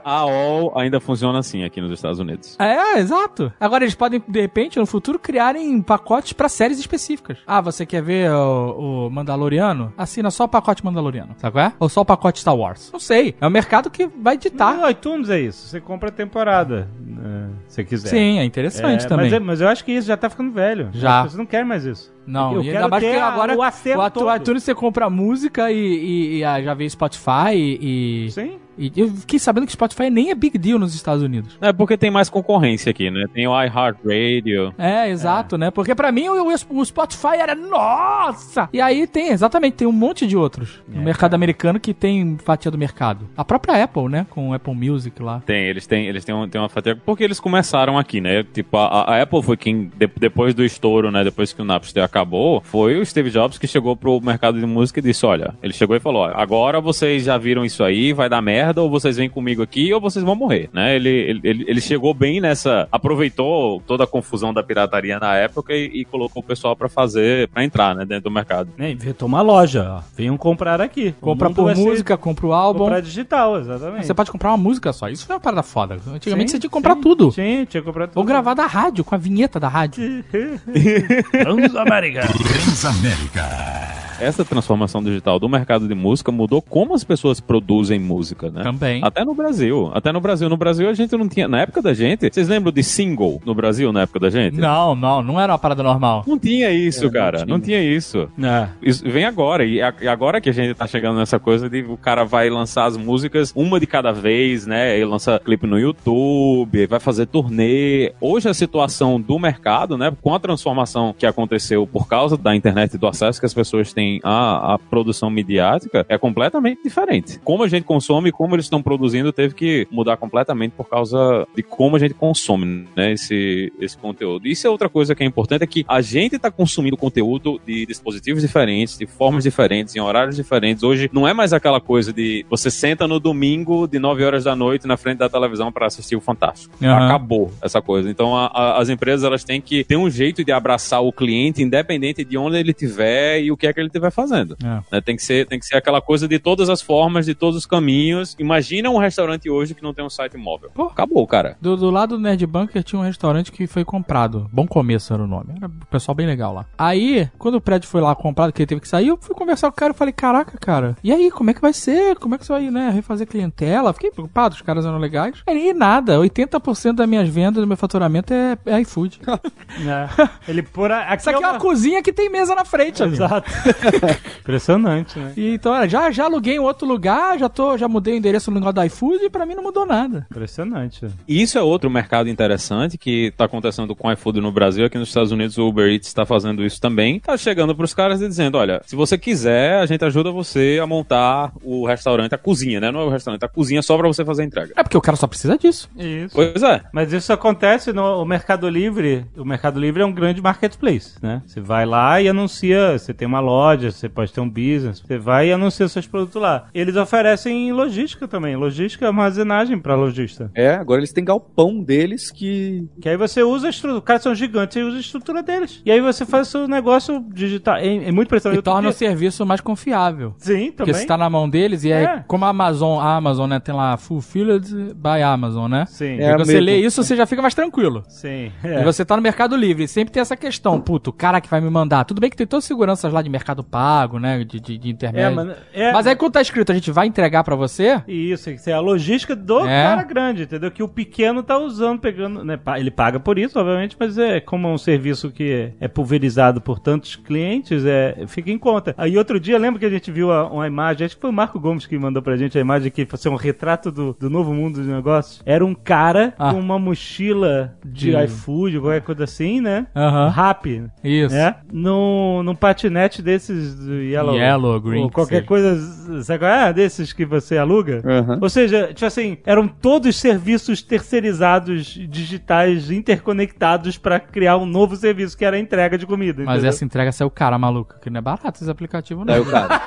A AOL ainda funciona assim aqui nos Estados Unidos. É, exato. Agora eles podem, de repente, no futuro, criarem pacotes pra séries específicas. Ah, você quer ver o, o Mandaloriano? Assina só o pacote Mandaloriano, sabe qual é? Ou só o pacote Star Wars? Não sei. É o mercado que vai ditar. No iTunes é isso. Você compra a temporada, né, se você quiser. Sim, é interessante É, também. Mas, é- mas eu acho que isso já tá ficando velho. Já. Você não quer mais isso. Não, eu e quero ter agora o acervo atu- todo. iTunes você compra música e, e- e, ah, já veio Spotify e, Sim. E eu fiquei sabendo que Spotify nem é big deal nos Estados Unidos. É porque tem mais concorrência aqui, né? Tem o iHeartRadio. É, exato, né? Porque pra mim o, o Spotify era nossa! E aí tem, exatamente, tem um monte de outros no É, mercado americano que tem fatia do mercado. A própria Apple, né? Com o Apple Music lá. Tem, eles têm, eles têm, um- têm uma fatia. Porque eles começaram aqui, né? Tipo, a, a Apple foi quem, de- depois do estouro, né? Depois que o Napster acabou, foi o Steve Jobs que chegou pro mercado de música e disse: Olha, ele chegou e falou: agora vocês já viram isso aí, vai dar merda, ou vocês vêm comigo aqui, ou vocês vão morrer, né? Ele, ele, ele, chegou bem nessa. Aproveitou toda a confusão da pirataria na época e, e colocou o pessoal pra fazer, pra entrar, né? Dentro do mercado. É, inventou uma loja, ó. Venham comprar aqui. Compra por ser- música, compra o álbum. Comprar digital, exatamente. Você pode comprar uma música só. Isso foi uma parada foda. Antigamente Sim, você tinha que comprar sim, tudo. Sim, tinha que comprar tudo. Ou gravar da rádio, com a vinheta da rádio. Transamérica. Transamérica. Essa transformação digital do mercado de música mudou como as pessoas produzem música, né? Também. Até no Brasil. Até no Brasil. No Brasil a gente não tinha. Na época da gente. Vocês lembram de single no Brasil na época da gente? Não, não, não era uma parada normal. Não tinha isso, cara. Não tinha. isso. É. Isso vem agora. E e agora que a gente tá chegando nessa coisa de o cara vai lançar as músicas uma de cada vez, né? Ele lança clipe no YouTube, vai fazer turnê. Hoje a situação do mercado, né? Com a transformação que aconteceu por causa da internet e do acesso que as pessoas têm à, à produção midiática, é completamente diferente. Como a gente consome e como eles estão produzindo teve que mudar completamente por causa de como a gente consome, né? Esse, esse conteúdo. Isso é outra coisa que é importante, é que a gente tá consumindo conteúdo de dispositivos diferentes, de formas diferentes, em horários diferentes. Hoje não é mais aquela coisa de você senta no domingo de 9 horas da noite na frente da televisão para assistir o Fantástico. Aham. Acabou essa coisa. Então a- a- as empresas elas têm que ter um jeito de abraçar o cliente independente de onde ele estiver e o que é que ele estiver fazendo. É. né? Tem, que ser, tem que ser aquela coisa de todas as formas, de todos os caminhos. Imagina um restaurante hoje que não tem um site móvel. Pô. Acabou, cara. Do, do lado do Nerd Bunker tinha um restaurante que foi comprado. Bom Começo era o nome. Era um pessoal bem legal lá. Aí, quando o prédio foi lá comprado, que ele teve que sair, eu fui conversar com o cara e falei, caraca, cara, e aí, como é que vai ser? Como é que você vai, né, refazer clientela? Fiquei preocupado, os caras eram legais. E nada, 80% das minhas vendas, do meu faturamento é, é iFood. É. Ele por a... aqui Isso aqui é uma cozinha que tem mesa na frente, amigo. Exato. Impressionante, né? E, então, olha, já, já aluguei em outro lugar, já tô, já mudei o endereço no negócio do iFood e pra mim não mudou nada. Impressionante. E isso é outro mercado interessante que está acontecendo com o iFood no Brasil. Aqui nos Estados Unidos o Uber Eats está fazendo isso também. Tá chegando para os caras e dizendo: olha, se você quiser, a gente ajuda você a montar o restaurante, a cozinha, né? Não é o restaurante, a cozinha só para você fazer a entrega. É porque o cara só precisa disso. Isso. Pois é. Mas isso acontece no Mercado Livre. O Mercado Livre é um grande marketplace, né? Você vai lá e anuncia, você tem uma loja loja, você pode ter um business, você vai e anuncia seus produtos lá. Eles oferecem logística também, logística, armazenagem pra lojista. É, agora eles têm galpão deles que. Que aí você usa a estrutura, os caras são gigantes, você usa a estrutura deles. E aí você faz o seu negócio digital. É, é muito impressionante. E torna o serviço mais confiável. Sim, Porque também. se tá na mão deles, e aí, É. como a Amazon, a Amazon, né, tem lá Fulfilled by Amazon, né? Sim, É, E você mesmo. lê isso, você já fica mais tranquilo. sim. E É. você tá no Mercado Livre, sempre tem essa questão, puto, o cara que vai me mandar. Tudo bem que tem todas as seguranças lá de mercado pago, né? De, de, de É, intermédio. mano, é, Mas aí quando tá escrito, a gente vai entregar pra você, Isso, isso é a logística do É. cara grande, entendeu? Que o pequeno tá usando, pegando, né? Ele paga por isso, obviamente, mas é como é um serviço que é pulverizado por tantos clientes, é, fica em conta. Aí outro dia, lembra que a gente viu a- uma imagem, acho que foi o Marco Gomes que mandou pra gente a imagem que fosse um retrato do, do novo mundo dos negócios. Era um cara Ah. com uma mochila de De- iFood, qualquer coisa assim, né? Aham. Rap, isso. né? Num, num patinete desses do Yellow, Yellow, green, ou que qualquer coisa, sabe qual é? Desses que você aluga. Aham. Ou seja, tipo assim, eram todos serviços terceirizados digitais interconectados pra criar um novo serviço que era a entrega de comida. Mas entendeu? essa entrega saiu cara, maluco, que não é barato esse aplicativo, não. O cara.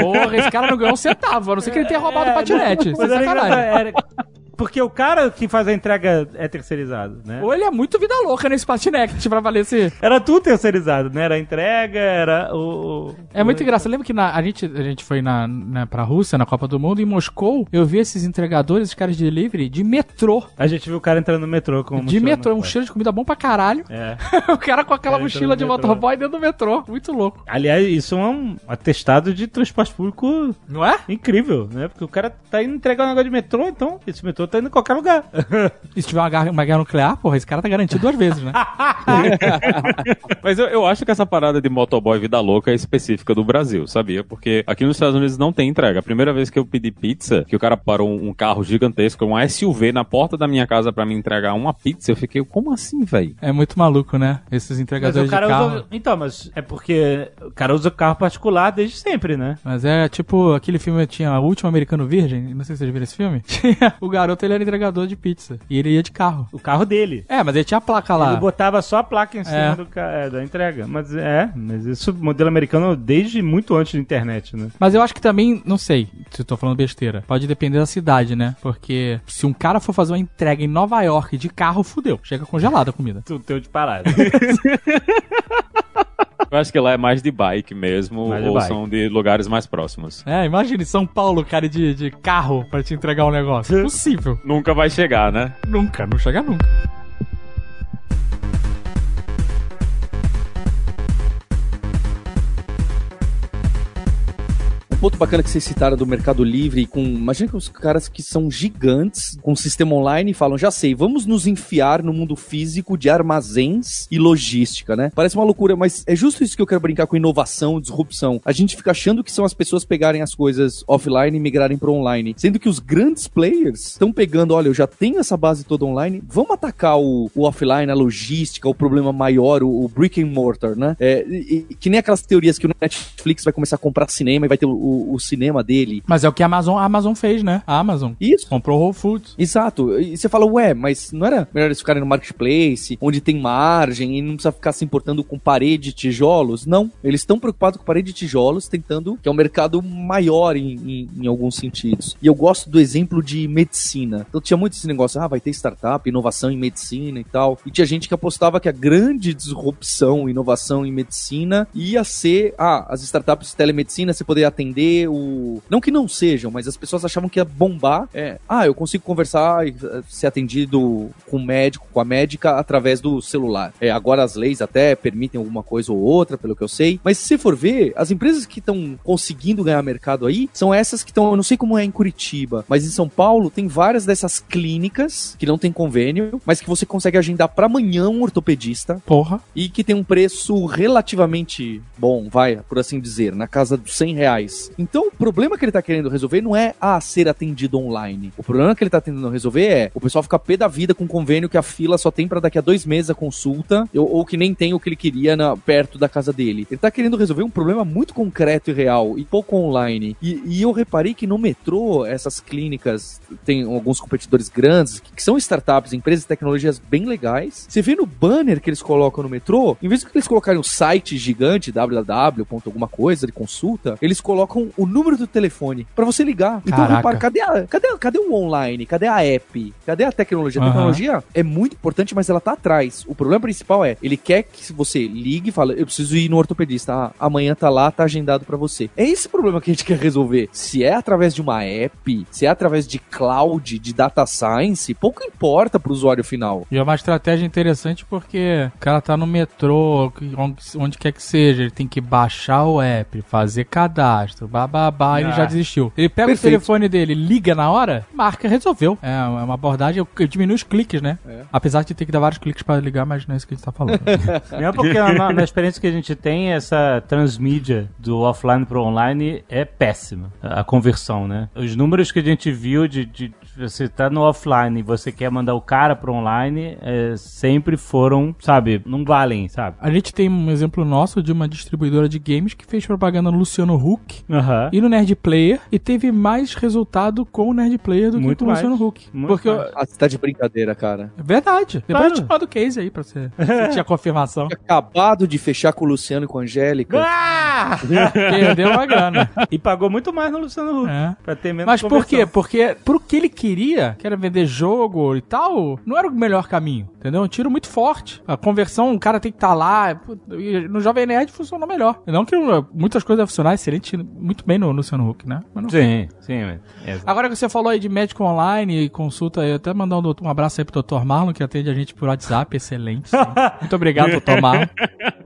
Porra, esse cara não ganhou um centavo, a não ser que ele tenha roubado o patinete. Isso é Mas era era- Porque o cara que faz a entrega é terceirizado, né? Ou ele é muito vida louca nesse patinete pra valer esse... Era tudo terceirizado, né? Era a entrega, era o. É muito engraçado. Lembra que na- a, gente, a gente foi na, na, pra Rússia, na Copa do Mundo, em Moscou, eu vi esses entregadores, esses caras de delivery, de metrô. A gente viu o cara entrando no metrô com de metrô, na um cheiro de comida bom pra caralho. É. o cara com aquela mochila de metrô. motoboy dentro do metrô. Muito louco. Aliás, isso é um atestado de transporte público Não é? incrível, né? Porque o cara tá indo entregar um negócio de metrô, então esse metrô tá indo em qualquer lugar. E se tiver uma guerra, uma guerra nuclear, porra, esse cara tá garantido duas vezes, né? Mas eu, eu acho que essa parada de motoboy vida louca é específica do Brasil, sabia? Porque aqui nos Estados Unidos não tem entrega. A primeira vez que eu pedi pizza, que o cara parou um, um carro gigantesco, um SUV na porta da minha casa pra me entregar uma pizza, eu fiquei, como assim, velho? É muito maluco, né? Esses Mas entregadores de carro. usa. Então, mas é porque o cara usa carro particular desde sempre, né? Mas é tipo aquele filme que tinha O Último Americano Virgem, não sei se vocês viram esse filme. Tinha- o garoto ele era entregador de pizza. E ele ia de carro. O carro dele. É, mas ele tinha a placa lá. Ele botava só a placa em cima É. do é, da entrega. Mas é, mas isso modelo americano desde muito antes da internet, né? Mas eu acho que também, não sei se eu tô falando besteira. Pode depender da cidade, né? Porque se um cara for fazer uma entrega em Nova York de carro, fudeu. Chega congelada a comida. Tu teu de parada. Eu acho que lá é mais de bike mesmo, Mais de ou bike. são de lugares mais próximos. É, imagine São Paulo, cara, de, de carro pra te entregar um negócio. Impossível. Nunca vai chegar, né? nunca, não chega nunca. Ponto bacana que vocês citaram do Mercado Livre, com. Imagina que os caras que são gigantes, com sistema online, falam, já sei, vamos nos enfiar no mundo físico de armazéns e logística, né? Parece uma loucura, mas é justo isso que eu quero brincar com inovação, disrupção. A gente fica achando que são as pessoas pegarem as coisas offline e migrarem para online. Sendo que os grandes players estão pegando, olha, eu já tenho essa base toda online, vamos atacar o, o offline, a logística, o problema maior, o, o brick and mortar, né? É, e- que nem aquelas teorias que o Netflix vai começar a comprar cinema e vai ter o, o- o cinema dele. Mas é o que a Amazon, a Amazon fez, né? A Amazon. Isso. Comprou o Whole Foods. Exato. E você fala, ué, mas não era melhor eles ficarem no marketplace, onde tem margem e não precisa ficar se importando com parede e tijolos? Não. Eles estão preocupados com parede e tijolos, tentando que é um mercado maior em, em, em alguns sentidos. E eu gosto do exemplo de medicina. Então tinha muito esse negócio, ah, vai ter startup, inovação em medicina e tal. E tinha gente que apostava que a grande disrupção, inovação em medicina ia ser, ah, as startups de telemedicina, você poder atender o... Não que não sejam, mas as pessoas achavam que ia bombar. É, ah, eu consigo conversar e eh, ser atendido com o médico, com a médica, através do celular. É, agora as leis até permitem alguma coisa ou outra, pelo que eu sei. Mas se você for ver, as empresas que estão conseguindo ganhar mercado aí são essas que estão, eu não sei como é em Curitiba, mas em São Paulo tem várias dessas clínicas que não tem convênio, mas que você consegue agendar para amanhã um ortopedista Porra. e que tem um preço relativamente bom, vai, por assim dizer, na casa dos 100 reais. Então, o problema que ele tá querendo resolver não é ah, ser atendido online. O problema que ele tá tentando resolver é o pessoal ficar pé da vida com um convênio que a fila só tem para daqui a dois meses a consulta, ou, ou que nem tem o que ele queria na, perto da casa dele. Ele tá querendo resolver um problema muito concreto e real e pouco online. E, e eu reparei que no metrô, essas clínicas, tem alguns competidores grandes, que, que são startups, empresas de tecnologias bem legais. Você vê no banner que eles colocam no metrô, em vez de eles colocarem um site gigante, www. alguma coisa de consulta, eles colocam o número do telefone para você ligar. Então, Caraca. repara, cadê, a, cadê, cadê o online? Cadê a app? Cadê a tecnologia? A Aham. tecnologia é muito importante, mas ela tá atrás. O problema principal é, ele quer que você ligue e fale, eu preciso ir no ortopedista. Ah, amanhã tá lá, tá agendado pra você. É esse problema que a gente quer resolver. Se é através de uma app, se é através de cloud, de data science, pouco importa pro usuário final. E é uma estratégia interessante porque o cara tá no metrô, onde quer que seja, ele tem que baixar o app, fazer cadastro, bababá, ele Ah. já desistiu. Ele pega Perfeito. o telefone dele, liga na hora, marca, resolveu. É uma abordagem que diminui os cliques, né? É. Apesar de ter que dar vários cliques pra ligar, mas não é isso que a gente tá falando. Mesmo porque na, na experiência que a gente tem, essa transmídia do offline pro online é péssima. A conversão, né? Os números que a gente viu de, de você tá no offline e você quer mandar o cara pro online, é, sempre foram, sabe, não valem, sabe? a gente tem um exemplo nosso de uma distribuidora de games que fez propaganda no Luciano Huck Aham. e no Nerd Player e teve mais resultado com o Nerd Player do Muito que com o. Luciano Huck. Muito Porque mais. Ah, você tá de brincadeira, cara. É verdade. Depois Claro. eu te mando o case aí pra você sentir a confirmação. Acabado de fechar com o Luciano e com a Angélica. Ah! Perdeu uma grana. e pagou muito mais no Luciano Huck. É. Pra ter menos Mas por quê? Porque pro que ele queria, que era vender jogo e tal, não era o melhor caminho, entendeu? Um tiro muito forte. A conversão, o cara tem que estar lá. pô, e No Jovem Nerd funcionou melhor. Não que uh, muitas coisas funcionar excelente, muito bem no Luciano Huck, né? Sim, sim. mas- é. Agora que você falou aí de médico online e consulta, eu até mandar um, um abraço aí pro Dr. Marlon, que atende a gente por WhatsApp, excelente. sim. Muito obrigado, Dr. Marlon.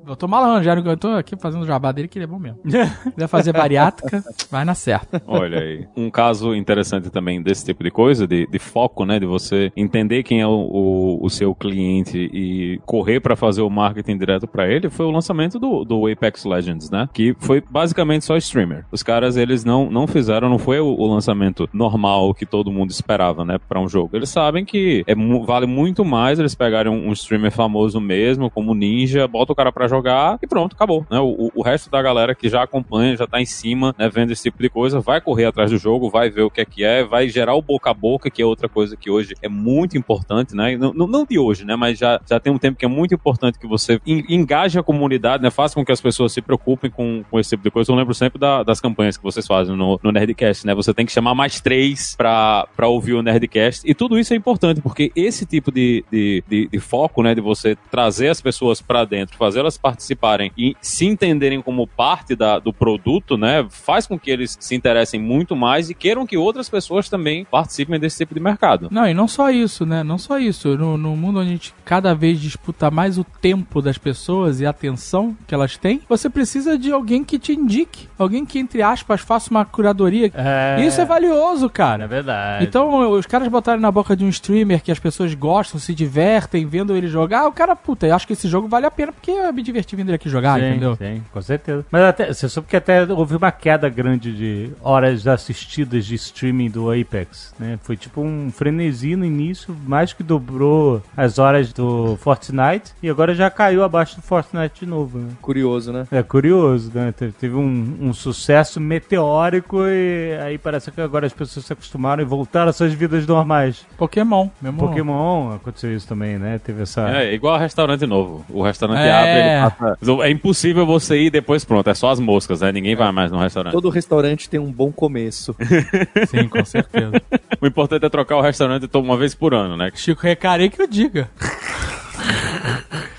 Dr. Marlon Rangel, eu tô aqui fazendo o jabá dele, que ele é bom mesmo. Se quiser fazer bariátrica, vai na certa. Olha aí. Um caso interessante também desse tipo de coisa, de, de foco, né? De você entender quem é o, o, o seu cliente e correr pra fazer o marketing direto pra ele, foi o lançamento do, do Apex Legends, né? Que foi basicamente só streamer. Os caras, eles não, não fizeram, não foi o, o lançamento normal que todo mundo esperava, né? Pra um jogo. Eles sabem que é, vale muito mais eles pegarem um, um streamer famoso mesmo, como Ninja, bota o cara pra jogar e pronto, acabou, né? O, o- resto da galera que já acompanha, já tá em cima, né? Vendo esse tipo de coisa, vai correr atrás do jogo, vai ver o que é que é, vai gerar o boca a boca, que é outra coisa que hoje é muito importante, né? Não, não de hoje, né? Mas já, já tem um tempo que é muito importante que você en- engaje a comunidade, né? Faça com que as pessoas se preocupem com, com esse tipo de coisa. Eu lembro sempre da- das campanhas que vocês fazem no, no Nerdcast, né? Você tem que chamar mais três pra ouvir o Nerdcast. E tudo isso é importante, porque esse tipo de, de, de, de foco, né? De você trazer as pessoas pra dentro, fazer elas participarem e se entenderem como parte da, do produto, né? Faz com que eles se interessem muito mais e queiram que outras pessoas também participem desse tipo de mercado. Não, e não só isso, né? Não só isso. No, no mundo a gente cada vez disputa mais o tempo das pessoas e a atenção que elas têm, você precisa de alguém que te indique. Alguém que, entre aspas, faça uma curadoria. É, Isso é valioso, é cara. verdade. Então, os caras botarem na boca de um streamer que as pessoas gostam, se divertem, vendo ele jogar, o cara, puta, eu acho que esse jogo vale a pena porque eu me diverti vendo ele aqui jogar, sim, entendeu? Sim, com certeza. Mas até, você soube que até houve uma queda grande de horas assistidas de streaming do Apex, né? Foi tipo um frenesi no início, mais que dobrou as horas do Fortnite e agora já caiu abaixo do Fortnite de novo, né? Curioso, né? É curioso, né? Te- Teve um, um sucesso meteórico e aí parece que agora as pessoas se acostumaram e voltaram às suas vidas normais. Pokémon, mesmo. Pokémon aconteceu isso também, né? Teve essa. É, igual a restaurante novo. O restaurante É. abre, ele passa... É impossível você ir e depois pronto, é só as moscas, né? Ninguém vai mais no restaurante. Todo restaurante tem um bom começo. Sim, com certeza. O importante é trocar o restaurante to- uma vez por ano, né? Chico Recarei que eu diga.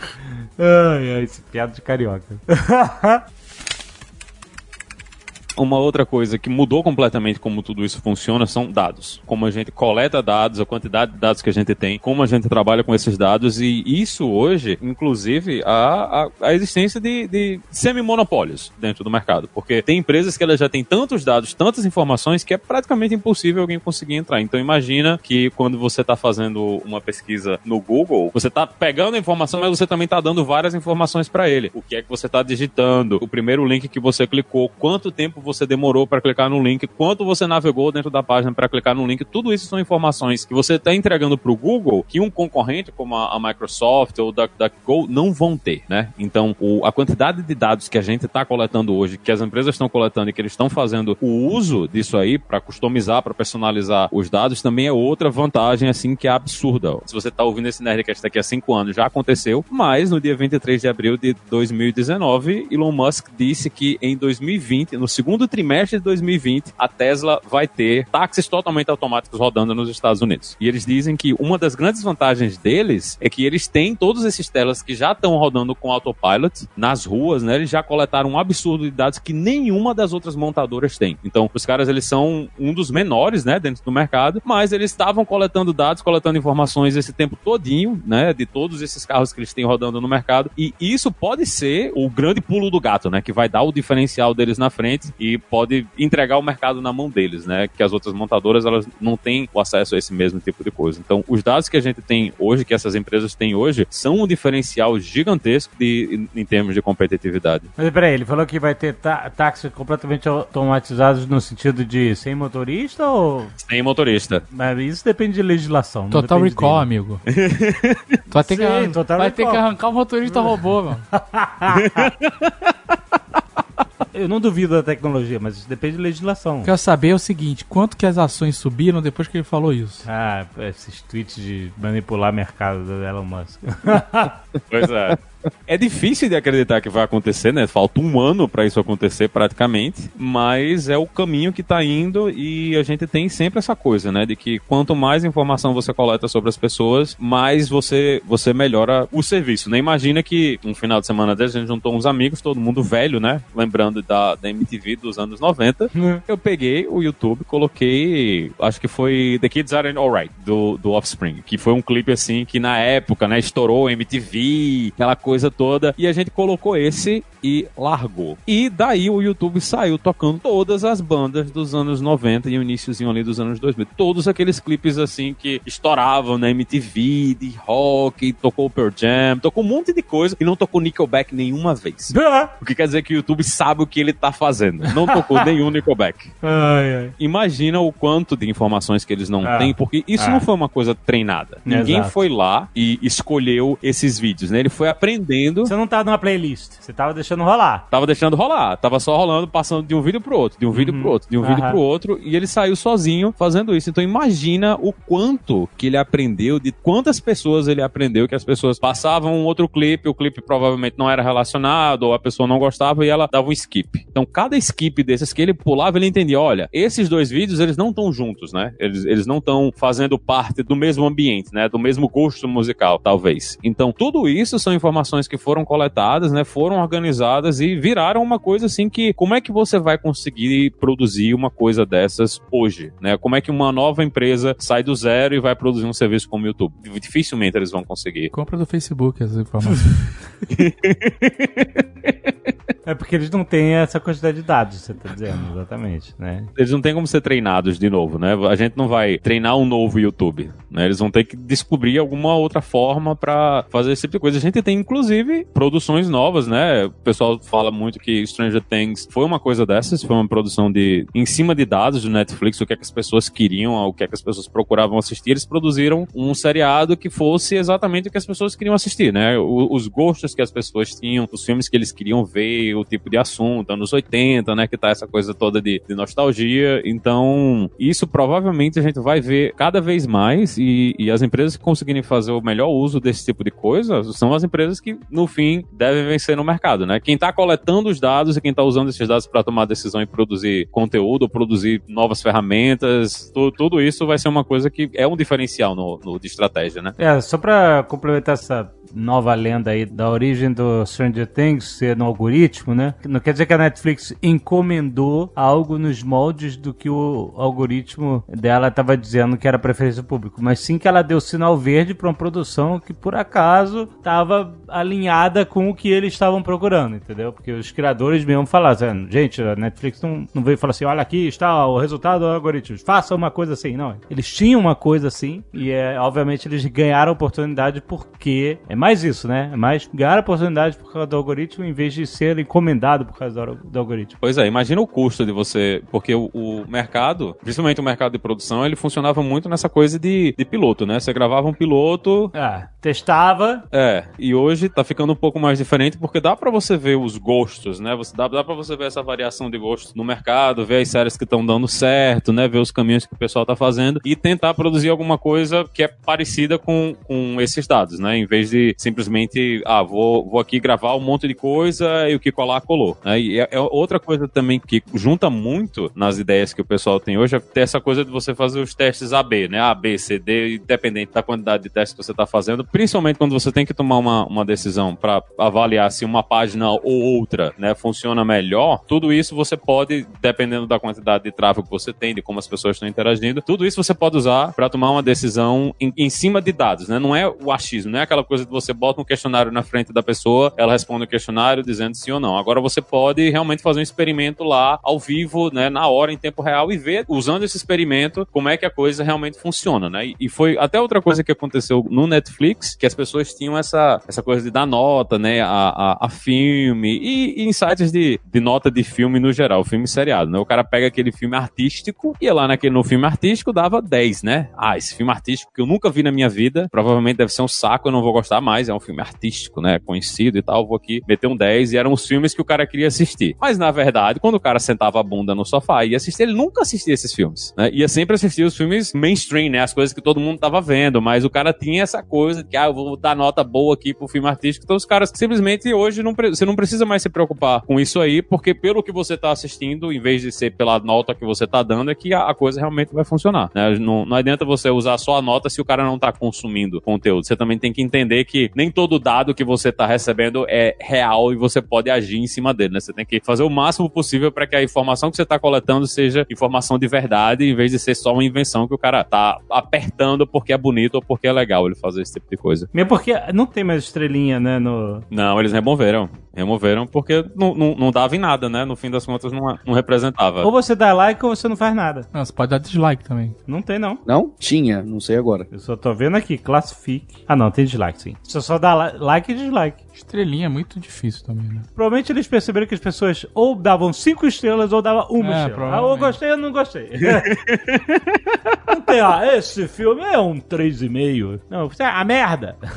Ai, ai, esse piada de carioca. Uma outra coisa que mudou completamente como tudo isso funciona são dados. Como a gente coleta dados, a quantidade de dados que a gente tem, como a gente trabalha com esses dados e isso hoje, inclusive, a, a, a existência de, de semi-monopólios dentro do mercado. Porque tem empresas que elas já têm tantos dados, tantas informações que é praticamente impossível alguém conseguir entrar. Então imagina que quando você está fazendo uma pesquisa no Google, você está pegando a informação, mas você também está dando várias informações para ele. O que é que você está digitando? O primeiro link que você clicou, quanto tempo você demorou para clicar no link, quanto você navegou dentro da página para clicar no link. Tudo isso são informações que você está entregando para o Google que um concorrente como a, a Microsoft ou o DuckDuckGo não vão ter, né? Então, o, a quantidade de dados que a gente está coletando hoje, que as empresas estão coletando e que eles estão fazendo o uso disso aí para customizar, para personalizar os dados, também é outra vantagem, assim, que é absurda. Se você está ouvindo esse Nerdcast daqui a cinco anos, já aconteceu, mas no dia 23 de abril de 2019, Elon Musk disse que em 2020, no segundo trimestre de 2020, a Tesla vai ter táxis totalmente automáticos rodando nos Estados Unidos. E eles dizem que uma das grandes vantagens deles é que eles têm todos esses telas que já estão rodando com autopilot nas ruas, né? Eles já coletaram um absurdo de dados que nenhuma das outras montadoras tem. Então, os caras eles são um dos menores, né, dentro do mercado, mas eles estavam coletando dados, coletando informações esse tempo todinho, né, de todos esses carros que eles têm rodando no mercado. E isso pode ser o grande pulo do gato, né, que vai dar o diferencial deles na frente e pode entregar o mercado na mão deles, né, que as outras montadoras elas não têm o acesso a esse mesmo tipo de coisa. Então, os dados que a gente tem hoje, que essas empresas têm hoje, são um diferencial gigantesco de, em, termos de competitividade. Mas peraí, ele falou que vai ter tá, táxis completamente automatizados no sentido de sem motorista ou. Sem motorista. Mas isso depende de legislação. não Total Recall, dele. amigo. tu vai ter, que, Sim, Total vai ter que arrancar o motorista robô, mano. Eu não duvido da tecnologia, mas isso depende de legislação. Quero saber é o seguinte: quanto que as ações subiram depois que ele falou isso? Ah, esses tweets de manipular mercado do Elon Musk. Pois é. É difícil de acreditar que vai acontecer, né? Falta um ano para isso acontecer praticamente, mas é o caminho que tá indo e a gente tem sempre essa coisa, né? De que quanto mais informação você coleta sobre as pessoas, mais você, você melhora o serviço, né? Imagina que um final de semana desse a gente juntou uns amigos, todo mundo velho, né? Lembrando da, da MTV dos anos 90. Eu peguei o YouTube, coloquei, acho que foi The Kids Are Alright, do, do Offspring, que foi um clipe assim que na época, né, estourou MTV, aquela coisa toda, e a gente colocou esse e largou. E daí o YouTube saiu tocando todas as bandas dos anos 90 e o iníciozinho ali dos anos 2000. Todos aqueles clipes assim que estouravam na MTV, de rock, tocou Pearl Jam, tocou um monte de coisa e não tocou Nickelback nenhuma vez. O que quer dizer que o YouTube sabe o que ele tá fazendo. Não tocou nenhum Nickelback. ai, ai. Imagina o quanto de informações que eles não Ah. têm, porque isso Ah. não foi uma coisa treinada. Ninguém Exato. foi lá e escolheu esses vídeos, né? Ele foi aprendendo, Você não tava numa playlist, você tava deixando rolar. tava deixando rolar, tava só rolando, passando de um vídeo pro outro, de um vídeo pro outro, de um vídeo Aham. pro outro, e ele saiu sozinho fazendo isso. Então imagina o quanto que ele aprendeu, de quantas pessoas ele aprendeu, que as pessoas passavam um outro clipe, o clipe provavelmente não era relacionado, ou a pessoa não gostava e ela dava um skip. Então cada skip desses que ele pulava, ele entendia, olha, esses dois vídeos, eles não estão juntos, né? Eles, eles não estão fazendo parte do mesmo ambiente, né? Do mesmo gosto musical, talvez. Então tudo isso são informações que foram coletadas, né? Foram organizadas e viraram uma coisa assim que como é que você vai conseguir produzir uma coisa dessas hoje, né? Como é que uma nova empresa sai do zero e vai produzir um serviço como o YouTube? Dificilmente eles vão conseguir. Compra do Facebook essas informações. É porque eles não têm essa quantidade de dados, você tá dizendo, exatamente, né? Eles não têm como ser treinados de novo, né? A gente não vai treinar um novo YouTube, né? Eles vão ter que descobrir alguma outra forma pra fazer esse tipo de coisa. A gente tem, inclusive, produções novas, né? O pessoal fala muito que Stranger Things foi uma coisa dessas, foi uma produção de em cima de dados do Netflix, o que é que as pessoas queriam, o que é que as pessoas procuravam assistir. Eles produziram um seriado que fosse exatamente o que as pessoas queriam assistir, né? O- os gostos que as pessoas tinham, os filmes que eles queriam ver, o tipo de assunto, anos 80, né? Que tá essa coisa toda de, de nostalgia. Então, isso provavelmente a gente vai ver cada vez mais e, e as empresas que conseguirem fazer o melhor uso desse tipo de coisa são as empresas que, no fim, devem vencer no mercado, né? Quem tá coletando os dados e quem tá usando esses dados para tomar decisão e produzir conteúdo, produzir novas ferramentas, tu- tudo isso vai ser uma coisa que é um diferencial no, no- de estratégia, né? É, só pra complementar essa nova lenda aí da origem do Stranger Things ser no algoritmo, né? Não quer dizer que a Netflix encomendou algo nos moldes do que o algoritmo dela estava dizendo que era preferência pública, mas sim que ela deu sinal verde para uma produção que por acaso estava alinhada com o que eles estavam procurando, entendeu? Porque os criadores mesmo falaram, assim, gente, a Netflix não, não veio falar assim, olha aqui está o resultado do algoritmo, faça uma coisa assim, não. Eles tinham uma coisa assim e é, obviamente eles ganharam oportunidade porque é mais isso, né? É mais ganhar oportunidade por causa do algoritmo em vez de ser encomendado por causa do, do algoritmo. Pois é, imagina o custo de você. Porque o, o mercado, principalmente o mercado de produção, ele funcionava muito nessa coisa de, de piloto, né? Você gravava um piloto. Ah, testava. É, e hoje tá ficando um pouco mais diferente porque dá pra você ver os gostos, né? Você, dá, dá pra você ver essa variação de gostos no mercado, ver as séries que estão dando certo, né? Ver os caminhos que o pessoal tá fazendo e tentar produzir alguma coisa que é parecida com, com esses dados, né? Em vez de simplesmente, ah, vou, vou aqui gravar um monte de coisa e o que colar, colou. Né? E é, é outra coisa também que junta muito nas ideias que o pessoal tem hoje, é ter essa coisa de você fazer os testes AB, né? A, B, C, D, independente da quantidade de testes que você tá fazendo, principalmente quando você tem que tomar uma, uma decisão para avaliar se uma página ou outra, né, funciona melhor, tudo isso você pode, dependendo da quantidade de tráfego que você tem, de como as pessoas estão interagindo, tudo isso você pode usar para tomar uma decisão em, em, cima de dados, né? Não é o achismo, não é aquela coisa de você bota um questionário na frente da pessoa, ela responde o questionário dizendo sim ou não. Agora você pode realmente fazer um experimento lá ao vivo, né, na hora, em tempo real e ver, usando esse experimento, como é que a coisa realmente funciona, né? E, foi até outra coisa que aconteceu no Netflix, que as pessoas tinham essa, essa coisa de dar nota, né, a, a, a filme e, e em sites de, de nota de filme no geral, filme seriado, né? O cara pega aquele filme artístico e lá naquele, no filme artístico dava 10, né? Ah, esse filme artístico que eu nunca vi na minha vida, provavelmente deve ser um saco, eu não vou gostar mais, é um filme artístico, né? Conhecido e tal, vou aqui meter um 10 e eram os filmes que o cara queria assistir. Mas na verdade, quando o cara sentava a bunda no sofá e ia assistir, ele nunca assistia esses filmes, né? Ia sempre assistir os filmes mainstream, né? As coisas que todo mundo tava vendo, mas o cara tinha essa coisa de que, ah, eu vou dar nota boa aqui pro filme artístico. Então os caras simplesmente hoje não, você não precisa mais se preocupar com isso aí, porque pelo que você tá assistindo, em vez de ser pela nota que você tá dando, é que a, a coisa realmente vai funcionar, né? Não, não adianta você usar só a nota se o cara não tá consumindo conteúdo. Você também tem que entender que nem todo dado que você tá recebendo é real e você pode agir em cima dele, né? Você tem que fazer o máximo possível para que a informação que você tá coletando seja informação de verdade, em vez de ser só uma invenção que o cara tá apertando porque é bonito ou porque é legal ele fazer esse tipo de coisa. Mesmo porque não tem mais estrelinha, né, no... Não, eles removeram. Removeram porque não, não, não dava em nada, né? No fim das contas não, não representava. Ou você dá like ou você não faz nada. Não, você pode dar dislike também. Não tem, não. Não? Tinha, não sei agora. Eu só tô vendo aqui, classifique. Ah, não, tem dislike, sim. Você só dá li- like e dislike. Estrelinha é muito difícil também, né? Provavelmente eles perceberam que as pessoas ou davam cinco estrelas ou davam uma É, estrela. Ah, ou gostei ou não gostei. não tem, ó, esse filme é um 3,5. Não, isso é a merda.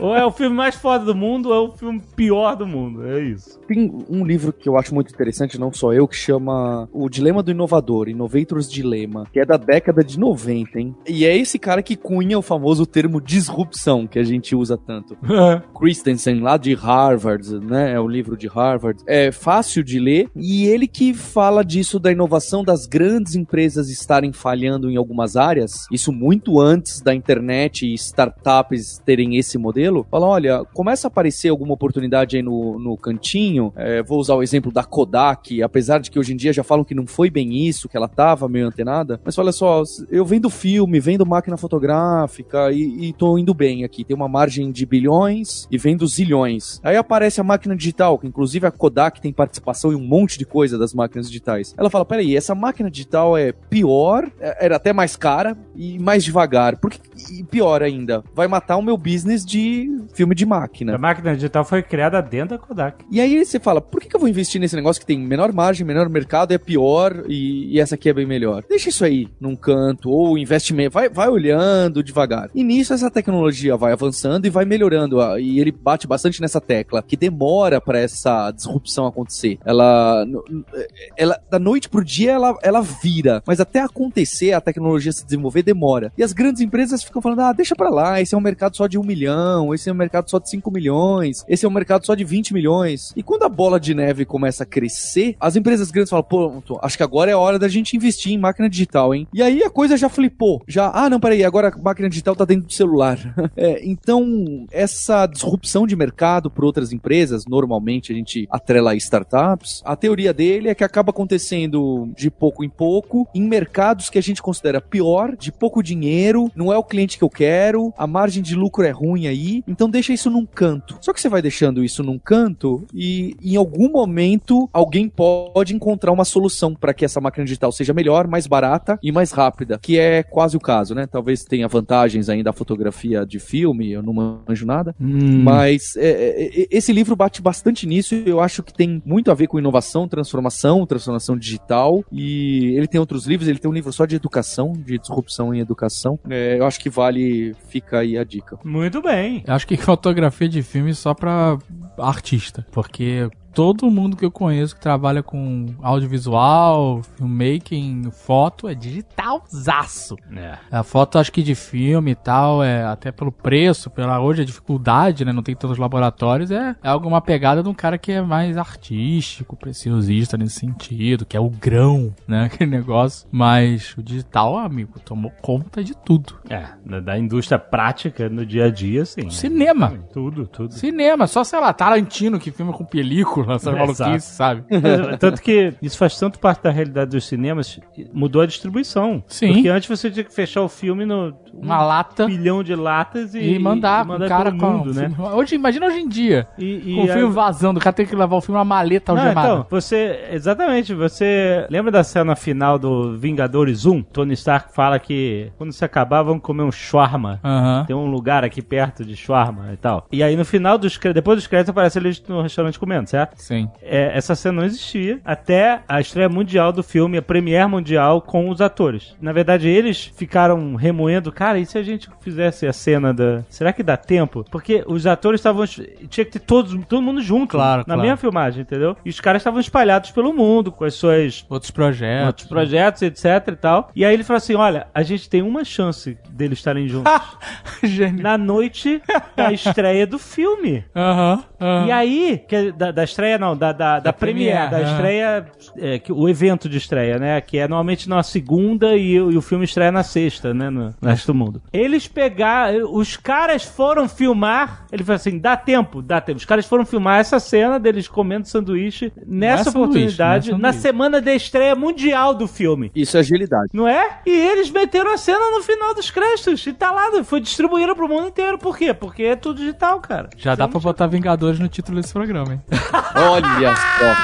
ou é o filme mais foda do mundo ou é o filme pior do mundo. É isso. Tem um livro que eu acho muito interessante, não só eu, que chama O Dilema do Inovador, Innovator's Dilemma, que é da década de 90, hein? E é esse cara que cunha o famoso termo disrupção, que a gente usa tanto. Christensen, lá de Harvard, né? É o livro de Harvard. É fácil de ler e ele que fala disso da inovação das grandes empresas estarem falhando em algumas áreas, isso muito antes da internet e startups terem esse modelo. Fala, olha, começa a aparecer alguma oportunidade aí no, no cantinho. É, vou usar o exemplo da Kodak, apesar de que hoje em dia já falam que não foi bem isso, que ela tava meio antenada. Mas olha só, eu vendo filme, vendo máquina fotográfica e, e tô indo bem aqui. Tem uma margem de bilhões e vendo zilhões. Aí aparece a máquina digital, que inclusive a Kodak tem participação em um monte de coisa das máquinas digitais. Ela fala: peraí, essa máquina digital é pior, é- era até mais cara e mais devagar. Por que, e pior ainda, vai matar o meu business de filme de máquina. A máquina digital foi criada dentro da Kodak. E aí você fala, por que, que eu vou investir nesse negócio que tem menor margem, menor mercado, é pior e, e essa aqui é bem melhor? Deixa isso aí num canto, ou investimento, vai, vai olhando devagar. E nisso essa tecnologia vai avançando e vai melhorando. ah, E ele bate bastante nessa tecla, que demora para essa disrupção acontecer. Ela, no- ela, da noite pro dia, ela, ela vira, mas até acontecer, a tecnologia se desenvolver, demora. E as grandes empresas ficam falando, ah, deixa pra lá, esse é um mercado só de um milhão, esse é um mercado só de 5 milhões, esse é um mercado só de 20 milhões. E quando a bola de neve começa a crescer, as empresas grandes falam, pô, acho que agora é a hora da gente investir em máquina digital, hein? E aí a coisa já flipou. Já, ah, não, peraí, agora a máquina digital tá dentro do celular. É, então, essa disrupção de mercado por outras empresas, normalmente a gente atrela a startups, a teoria dele é que acaba acontecendo de pouco em pouco, em mercados que a gente considera pior, de pouco dinheiro, não é o cliente que eu quero, a margem de lucro é ruim aí, então deixa isso num canto. Só que você vai deixando isso num canto e em algum momento alguém pode encontrar uma solução para que essa máquina digital seja melhor, mais barata e mais rápida, que é quase o caso, né? Talvez tenha vantagens ainda da fotografia de filme, eu não manjo nada, Hum. mas é, é, é, esse livro bate bastante nisso e eu acho que tem muito a ver com inovação, transformação, transformação digital e ele tem outros livros, ele tem um livro só de educação, de disrupção em educação. É, eu acho que vale, fica aí a dica. Muito bem. Eu acho que fotografia de filme só pra artista, porque todo mundo que eu conheço que trabalha com audiovisual, filmmaking, foto, é digitalzaço. É. A foto, acho que de filme e tal, é até pelo preço, pela hoje a dificuldade, né? Não tem tantos laboratórios, é, é alguma pegada de um cara que é mais artístico, preciosista nesse sentido, que é o grão, né? Aquele negócio. Mas o digital, amigo, tomou conta de tudo. É, da, da indústria prática no dia a dia, sim. Cinema. Tudo, tudo. Cinema, só sei lá, Tarantino que filma com película, Exato. maluquice, sabe? Tanto que isso faz tanto parte da realidade dos cinemas, mudou a distribuição. Sim. Porque antes você tinha que fechar o filme no Uma lata um bilhão de latas e, e mandar e pro cara com mundo, um né? filme. Hoje, imagina hoje em dia, E, com o filme a- vazando, o cara tem que levar o filme uma maleta Não, algemada. então, você. Exatamente, você. Lembra da cena final do Vingadores 1? Tony Stark fala que quando se acabar, vamos comer um shawarma. Aham. Tem um lugar aqui perto de shawarma e tal. E aí no final dos depois dos créditos, aparece eles no restaurante comendo, certo? Sim. É, essa cena não existia até a estreia mundial do filme, a premiere mundial com os atores. Na verdade, eles ficaram remoendo, cara, e se a gente fizesse a cena da. Será que dá tempo? Porque os atores estavam. Tinha que ter todos, todo mundo junto Claro, na claro. mesma filmagem, entendeu? E os caras estavam espalhados pelo mundo com as suas. Outros projetos. Outros projetos, etc e tal. E aí ele falou assim: olha, a gente tem uma chance deles estarem juntos. Na noite da estreia do filme. Aham. aham. E aí, que é da, da estreia não, da, da, da, premiere, premiere, da é. estreia, é, que, o evento de estreia, né? Que é normalmente na segunda e, o- e o filme estreia na sexta, né? No, no resto do mundo. Eles pegaram, os caras foram filmar, ele falou assim, dá tempo, dá tempo. Os caras foram filmar essa cena deles comendo sanduíche nessa é sanduíche, oportunidade, não é na sanduíche. semana da estreia mundial do filme. Isso é agilidade. Não é? E eles meteram a cena no final dos créditos. E tá lá, foi distribuído pro mundo inteiro. Por quê? Porque é tudo digital, cara. Já dá pra botar Vingadores no título desse programa, hein? Olha só.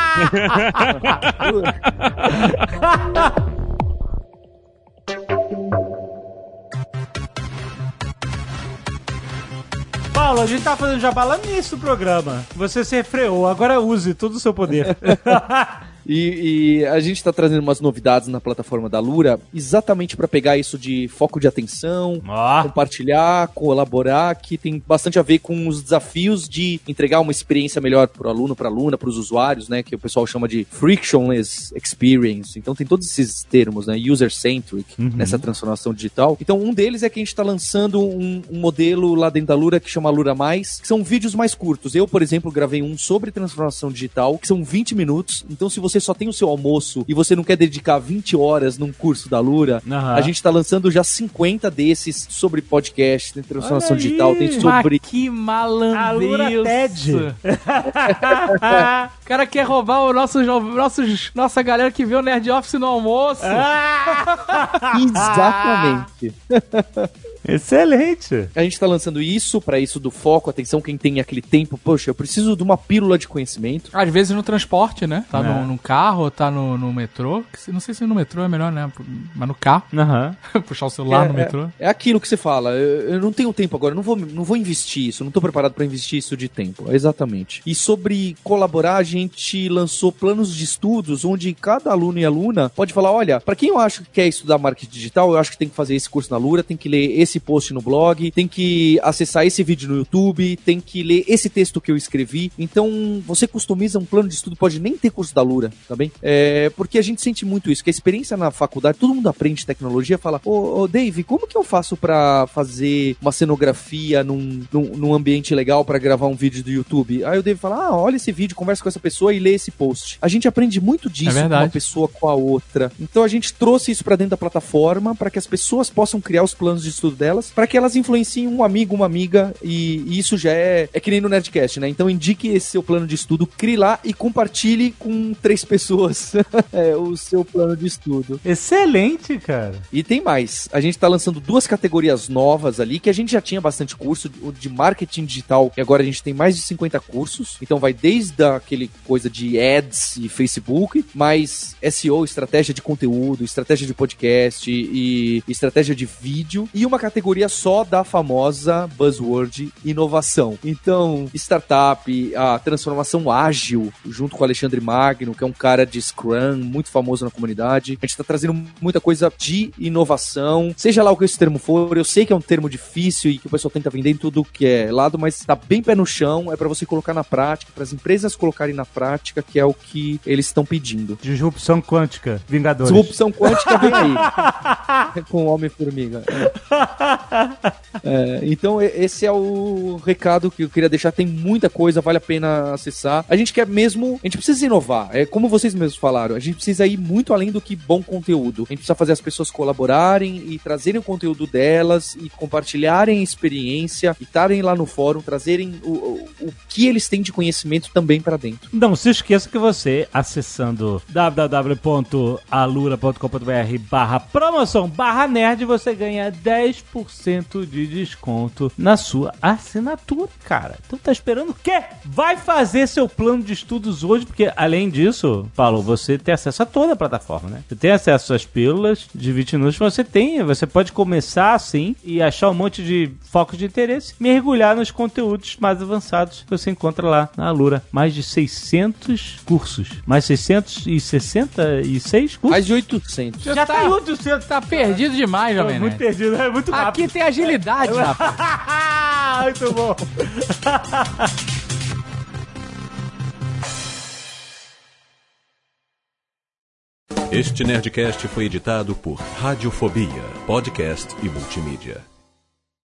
Paulo, a gente tá fazendo jabá lá nisso do programa. Você se refreou, agora use todo o seu poder. E, e a gente tá trazendo umas novidades na plataforma da Lura, exatamente para pegar isso de foco de atenção, Ó. compartilhar, colaborar, que tem bastante a ver com os desafios de entregar uma experiência melhor pro aluno, pra aluna, pros usuários, né, que o pessoal chama de frictionless experience. Então tem todos esses termos, né, user-centric, nessa transformação digital. Então um deles é que a gente tá lançando um, um modelo lá dentro da Lura que chama Lura Mais, que são vídeos mais curtos. Eu, por exemplo, gravei um sobre transformação digital, que são 20 minutos. Então se você só tem o seu almoço e você não quer dedicar 20 horas num curso da Lura, Aham. a gente tá lançando já 50 desses sobre podcast, tem transformação Olha aí. digital, tem sobre Mas que malandriça. A Lura TED. O cara quer roubar o nosso, nossos, nossa galera que vê o Nerd Office no almoço. Exatamente. Excelente. A gente tá lançando isso, pra isso do foco, atenção, quem tem aquele tempo, poxa, eu preciso de uma pílula de conhecimento. Às vezes no transporte, né? Tá É. no, no carro, tá no, no metrô. Não sei se no metrô é melhor, né? Mas no carro. Aham. Puxar o celular no é, metrô. É aquilo que você fala, eu, eu não tenho tempo agora, eu não vou, não vou investir isso, não tô preparado pra investir isso de tempo. Exatamente. E sobre colaborar, a gente lançou planos de estudos onde cada aluno e aluna pode falar, olha, pra quem eu acho que quer estudar marketing digital, eu acho que tem que fazer esse curso na Lura, tem que ler esse post no blog, tem que acessar esse vídeo no YouTube, tem que ler esse texto que eu escrevi. Então, você customiza um plano de estudo, pode nem ter curso da Lura, tá bem? É, porque a gente sente muito isso, que a experiência na faculdade, todo mundo aprende tecnologia, fala, ô, ô Dave, como que eu faço pra fazer uma cenografia num, num, num ambiente legal pra gravar um vídeo do YouTube? Aí o Dave fala, ah, olha esse vídeo, conversa com essa pessoa e lê esse post. A gente aprende muito disso É com verdade. uma pessoa com a outra. Então a gente trouxe isso pra dentro da plataforma para que as pessoas possam criar os planos de estudo delas, para que elas influenciem um amigo, uma amiga, e, e isso já é, é que nem no Nerdcast, né? Então indique esse seu plano de estudo, crie lá e compartilhe com três pessoas é, o seu plano de estudo. Excelente, cara. E tem mais. A gente tá lançando duas categorias novas ali, que a gente já tinha bastante curso, o de marketing digital, e agora a gente tem mais de 50 cursos. Então vai desde aquele coisa de ads e Facebook, mais SEO, estratégia de conteúdo, estratégia de podcast e estratégia de vídeo, e uma categoria só da famosa buzzword inovação. Então, startup, a transformação ágil, junto com o Alexandre Magno, que é um cara de Scrum, muito famoso na comunidade. A gente tá trazendo muita coisa de inovação, seja lá o que esse termo for. Eu sei que é um termo difícil e que o pessoal tenta vender em tudo que é lado, mas tá bem pé no chão, é para você colocar na prática, para as empresas colocarem na prática, que é o que eles estão pedindo. Disrupção quântica, Vingadores. Disrupção quântica vem aí. com o Homem-Formiga. É. É, então, esse é o recado que eu queria deixar. Tem muita coisa, vale a pena acessar. A gente quer mesmo. A gente precisa inovar. É como vocês mesmos falaram. A gente precisa ir muito além do que bom conteúdo. A gente precisa fazer as pessoas colaborarem e trazerem o conteúdo delas e compartilharem experiência e estarem lá no fórum, trazerem o, o, o que eles têm de conhecimento também para dentro. Não se esqueça que você, acessando www.alura.com.br barra promoção barra nerd, você ganha 10% de desconto na sua assinatura, cara. Então tá esperando o quê? Vai fazer seu plano de estudos hoje, porque além disso, Paulo, você tem acesso a toda a plataforma, né? Você tem acesso às pílulas de 20 minutos, você tem, você pode começar assim e achar um monte de focos de interesse, mergulhar nos conteúdos mais avançados que você encontra lá na Alura. Mais de 600 cursos. Mais 666 cursos? Mais de 800. Já tá, tem 800. Tá perdido demais, Tô Jovem muito perdido, é muito. Aqui tem agilidade, rapaz. muito bom. Este Nerdcast foi editado por Radiofobia, podcast e multimídia.